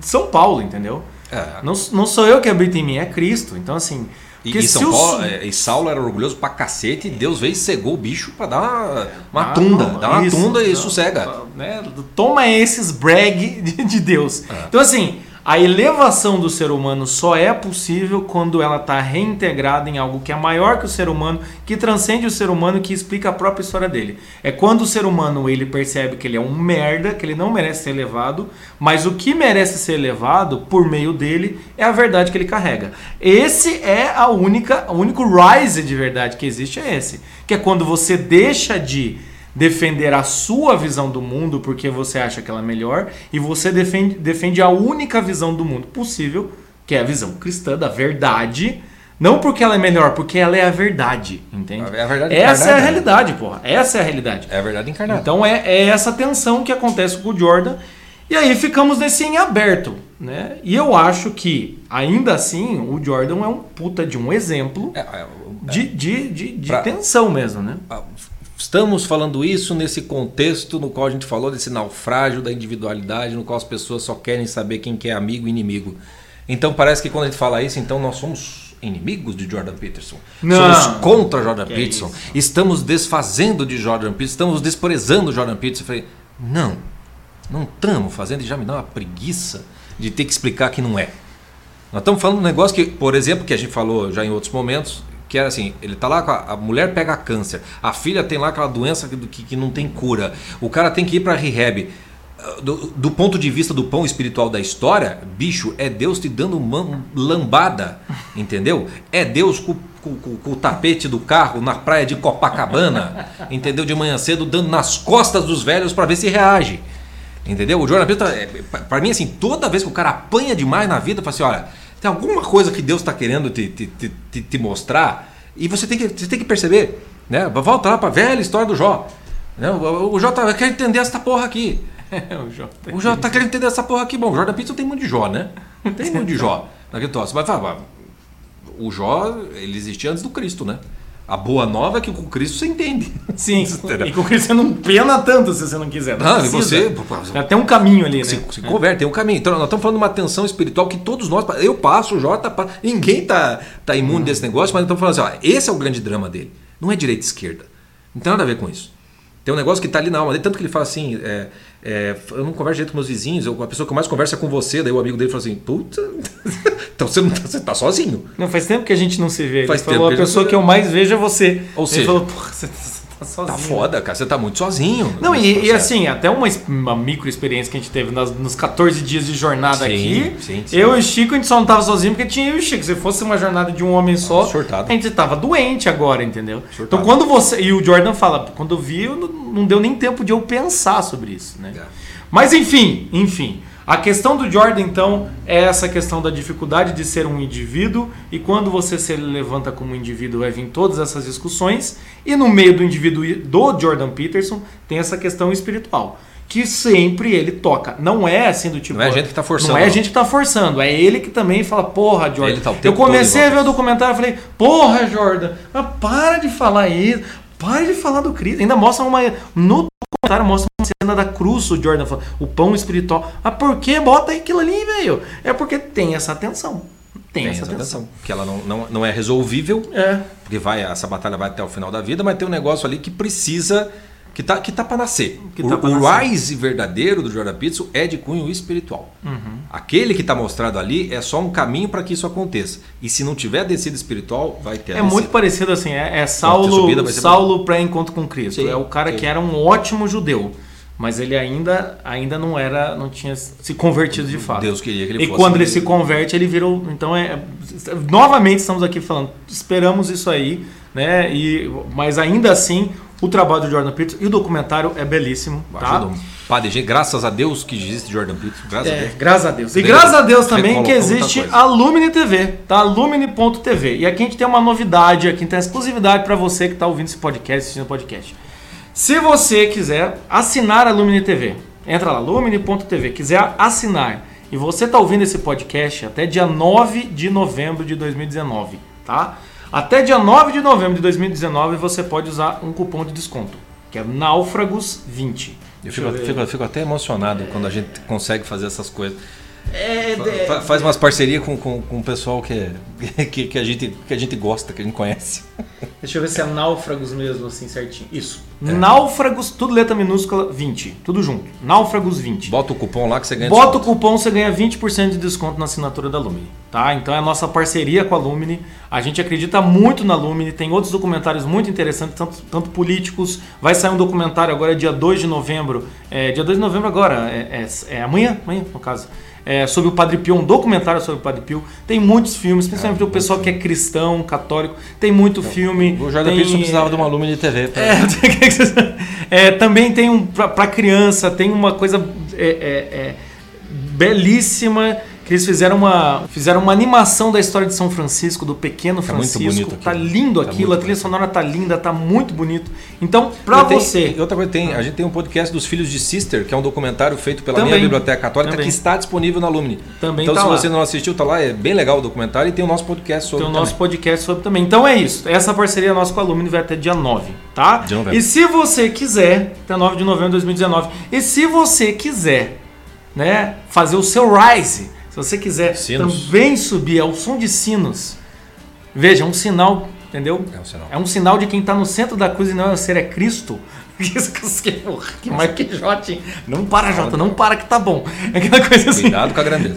São Paulo, entendeu? É. Não, não sou eu que habito em mim, é Cristo. Então, assim. E, e São Paulo, é, e Saulo era orgulhoso pra cacete, e Deus veio e cegou o bicho pra dar uma, uma Ah, tunda. não, dá uma isso, tunda e não, sossega. né? Toma esses brag de, de Deus. É. Então, assim, a elevação do ser humano só é possível quando ela está reintegrada em algo que é maior que o ser humano, que transcende o ser humano, que explica a própria história dele. É quando o ser humano ele percebe que ele é um merda, que ele não merece ser elevado, mas o que merece ser elevado por meio dele é a verdade que ele carrega. Esse é a única, o único rise de verdade que existe é esse, que é quando você deixa de defender a sua visão do mundo porque você acha que ela é melhor e você defende, defende a única visão do mundo possível, que é a visão cristã da verdade. Não porque ela é melhor, porque ela é a verdade, entende? É a verdade Essa é a realidade, porra. Essa é a realidade. É a verdade encarnada. Então é, é essa tensão que acontece com o Jordan. E aí ficamos nesse em aberto, né? E eu acho que, ainda assim, o Jordan é um puta de um exemplo É, é, de, de, de, de Pra- tensão mesmo, né? Estamos falando isso nesse contexto no qual a gente falou desse naufrágio da individualidade, no qual as pessoas só querem saber quem que é amigo e inimigo. Então parece que quando a gente fala isso, então nós somos inimigos de Jordan Peterson. Não. Somos contra Jordan Que Peterson. isso. Estamos desfazendo de Jordan Peterson, estamos desprezando Jordan Peterson. Eu falei, não, não estamos fazendo e já me dá uma preguiça de ter que explicar que não é. Nós estamos falando de um negócio que, por exemplo, que a gente falou já em outros momentos, que era assim, ele tá lá a, a mulher pega câncer, a filha tem lá aquela doença que, que, que não tem cura, o cara tem que ir para rehab. Do, do ponto de vista do pão espiritual da história, bicho, é Deus te dando uma lambada, entendeu? É Deus com, com- com- o tapete do carro na praia de Copacabana, entendeu? De manhã cedo, dando nas costas dos velhos para ver se reage. Entendeu? O Peterson, é, pra mim, assim, toda vez que o cara apanha demais na vida, fala assim: olha, tem alguma coisa que Deus está querendo te, te, te, te- mostrar e você tem que, você tem que perceber. Né? Volta lá pra velha história do Jó. Né? O, o Jó tá, quer entender essa porra aqui. o Jota. O Jó tá querendo entender essa porra aqui. Bom, o Jordan Peterson tem muito de Jó, né? Tem muito de Jó naquele troço. Mas fala, o Jó, ele existia antes do Cristo, né? A boa nova é que com Cristo você entende. Sim, e com isso você não pena tanto se você não quiser. Não, Não, e você- tem um caminho ali, né? Se, se converte, tem um caminho. Então, nós estamos falando de uma tensão espiritual que todos nós. Eu passo, o Jota passa. Ninguém tá, tá imune desse negócio, mas estamos falando assim: ó, esse é o grande drama dele. Não é direita e esquerda. Não tem nada a ver com isso. Tem um negócio que está ali na alma dele, tanto que ele fala assim: é, é, eu não converso direito com meus vizinhos, eu, a pessoa que eu mais conversa é com você. Daí o amigo dele fala assim: puta, então você não tá, você tá sozinho. Não, faz tempo que a gente não se vê. Ele Faz falou, tempo a pessoa que eu mais vejo é você. Ou Ele seja, falou, porra, você, você tá sozinho. Tá foda, cara, você tá muito sozinho. Não, e, e assim, até uma, uma micro experiência que a gente teve nas- nos 14 dias de jornada Sim, aqui. sim, sim. Eu e o Chico, a gente só não tava sozinho porque tinha eu e o Chico. Se fosse uma jornada de um homem só, Surtado. a gente tava doente agora, entendeu? Surtado. Então quando você. E o Jordan fala, quando eu vi, eu não, não deu nem tempo de eu pensar sobre isso, né? É. Mas enfim, enfim. A questão do Jordan, então, é essa questão da dificuldade de ser um indivíduo, e quando você se levanta como indivíduo, vai vir todas essas discussões, e no meio do indivíduo do Jordan Peterson, tem essa questão espiritual, que sempre ele toca. Não é assim do tipo. Não é a gente que tá forçando, Não é a gente que tá forçando, é ele que também fala, porra, Jordan. Tá Eu comecei a ver o documentário e falei, porra, Jordan, mas para de falar isso, para de falar do Cristo. Ainda mostra uma. No documentário mostra uma cena da cruz, o Jordan fala, o pão espiritual. Mas por que bota aquilo ali, velho? É porque tem essa tensão. Tem, Tem essa, essa tensão. Que ela não, não, não é resolvível. É. Porque vai, essa batalha vai até o final da vida, mas tem um negócio ali que precisa. Que tá, que tá para nascer. Que o tá o nascer. rise verdadeiro do Jordan Peterson é de cunho espiritual. Uhum. Aquele que está mostrado ali é só um caminho para que isso aconteça. E se não tiver descida espiritual, vai ter É muito parecido assim, é, é Saulo, subida, Saulo pré-encontro com Cristo. Sim, é o cara sim. que era um ótimo judeu, mas ele ainda, ainda não era, não tinha se convertido de fato. Deus queria que ele e fosse. quando ele se converte, ele virou. Então é. Novamente estamos aqui falando, esperamos isso aí, né? E, mas ainda assim, o trabalho do Jordan Peterson e o documentário é belíssimo. Tá? Um Padre, gente, graças a Deus que existe Jordan Peterson. Graças a É, Deus. graças a Deus. E graças a Deus também que existe a Lumine TV, tá? Lumine.tv. E aqui a gente tem uma novidade, aqui tem exclusividade para você que está ouvindo esse podcast, assistindo o podcast. Se você quiser assinar a Lumine TV, entra lá, lumine.tv, quiser assinar, e você está ouvindo esse podcast até dia 9 de novembro de 2019, tá? Até dia 9 de novembro de 2019 você pode usar um cupom de desconto, que é Náufragos20. Eu fico, fico- fico até emocionado quando a gente consegue fazer essas coisas. É, Fa- fa- Faz umas parcerias com, com, com o pessoal que, que, que, a gente, que a gente gosta, que a gente conhece. Deixa eu ver se é náufragos mesmo, assim, certinho. Isso. É. Náufragos, tudo letra minúscula, 20. Tudo junto. Náufragos 20. Bota o cupom lá que você ganha Bota o desconto. cupom, você ganha 20% de desconto na assinatura da Lumine. Tá? Então é a nossa parceria com a Lumine. A gente acredita muito na Lumine. Tem outros documentários muito interessantes, tanto, tanto políticos. Vai sair um documentário agora, dia 2 de novembro. É, dia 2 de novembro agora, é, é- é amanhã, amanhã, no caso. É, sobre o Padre Pio, um documentário sobre o Padre Pio. Tem muitos filmes, principalmente o pessoal que é cristão, católico. Tem muito filme. O Jordan tem, Peterson precisava de uma Lumine TV. Pra... É, é, também tem um para criança, tem uma coisa é, é, é, belíssima que eles fizeram uma, fizeram uma animação da história de São Francisco, do pequeno Francisco. Tá, tá lindo tá aquilo, a trilha sonora tá linda, tá muito bonito. Então, para você. Outra coisa, tem, a gente tem um podcast dos Filhos de Sister, que é um documentário feito pela também, minha Biblioteca Católica, também. que está disponível na Lumine. Também então, tá se lá. você não assistiu, tá lá, é bem legal o documentário e tem o nosso podcast sobre Tem o nosso podcast sobre também. Então é isso. Essa parceria nossa com a Lumine vai até dia 9, tá? Dia 9. E se você quiser, até 9 de novembro de 2019, e se você quiser, né, fazer o seu Rise se você quiser sinos. também subir ao som de sinos, veja, é um sinal, entendeu? É um sinal. É um sinal de quem está no centro da cruz e não é ser é Cristo. que, porra, que mais que Jota, hein? Não para, Jota, não para que tá bom. É aquela coisa assim. Cuidado com a grandeza.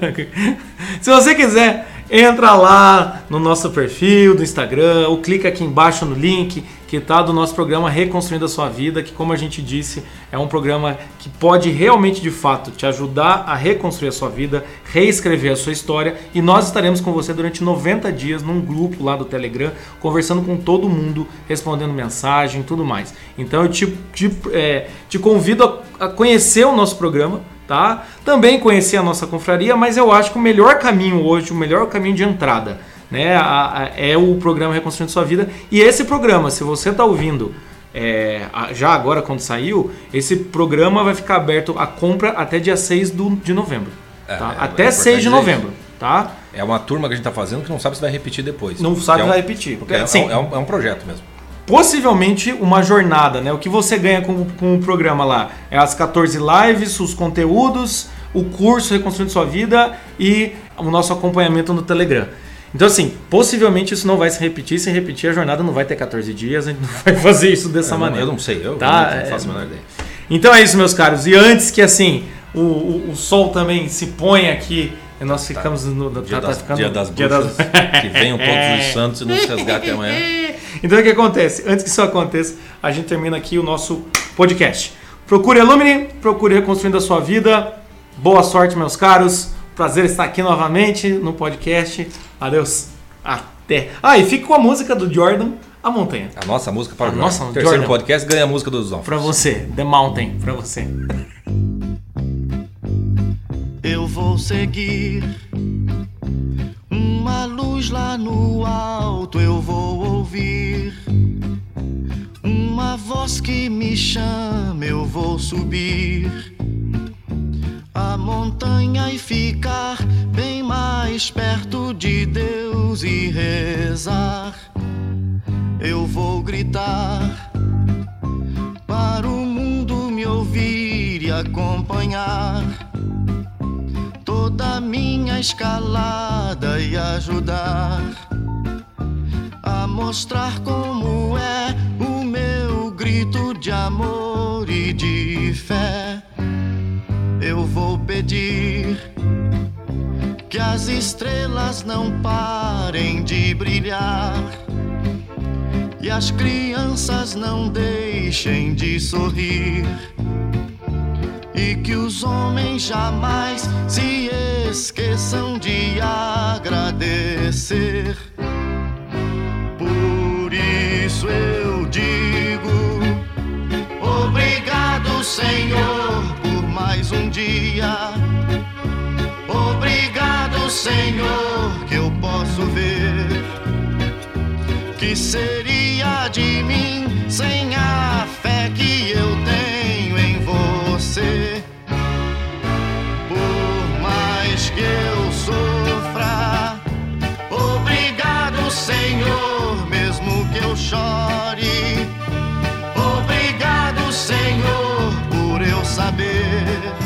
Se você quiser, entra lá no nosso perfil do Instagram ou clica aqui embaixo no link que está do nosso programa Reconstruindo a Sua Vida, que, como a gente disse, é um programa que pode realmente, de fato, te ajudar a reconstruir a sua vida, reescrever a sua história. E nós estaremos com você durante 90 dias num grupo lá do Telegram, conversando com todo mundo, respondendo mensagem e tudo mais. Então eu te, te, é, te convido a, a conhecer o nosso programa. Tá? Também conhecer a nossa confraria, mas eu acho que o melhor caminho hoje, o melhor caminho de entrada né, a, a, é o programa Reconstruindo Sua Vida. E esse programa, se você está ouvindo é, já agora quando saiu, esse programa vai ficar aberto a compra até dia 6 do, de novembro. É, tá? é, até é 6 de novembro. Tá? É uma turma que a gente está fazendo que não sabe se vai repetir depois. Não sabe se é um, vai repetir. Porque é, Sim. É, um, é um projeto mesmo possivelmente uma jornada, né? O que você ganha com, com o programa lá é as 14 lives, os conteúdos, o curso Reconstruindo Sua Vida e o nosso acompanhamento no Telegram. Então, assim, possivelmente isso não vai se repetir. Se repetir, a jornada não vai ter 14 dias, a gente não vai fazer isso dessa eu maneira. Não, eu não sei, eu tá? não faço a menor ideia. Então é isso, meus caros. E antes que assim o, o, o sol também se ponha aqui e nós tá. ficamos no, no dia, tá, das, tá ficando, dia das bruxas, dia das... que venham todos os santos e nos resgatem amanhã. Então o que acontece? Antes que isso aconteça, a gente termina aqui o nosso podcast. Procure Illumine, procure Reconstruindo a Sua Vida. Boa sorte, meus caros. Prazer estar aqui novamente no podcast. Adeus. Até. Ah, e fica com a música do Jordan, A Montanha. A nossa música para o nossa, Terceiro Jordan. podcast ganha a música dos Zon. Para você, The Mountain, para você. Eu vou seguir uma luz lá no alto, eu vou ouvir. Uma voz que me chama, eu vou subir. A montanha e ficar bem mais perto de Deus e rezar. Eu vou gritar para o mundo me ouvir e acompanhar toda minha escalada e ajudar a mostrar como é o meu grito de amor e de fé. Eu vou pedir que as estrelas não parem de brilhar e as crianças não deixem de sorrir e que os homens jamais se esqueçam de agradecer. Por isso eu digo obrigado, Senhor mais um dia. Obrigado, Senhor, que eu posso ver. Que seria de mim sem a fé que eu tenho você? Por mais que eu sofra, obrigado, Senhor, mesmo que eu chore. Obrigado, Senhor, por eu saber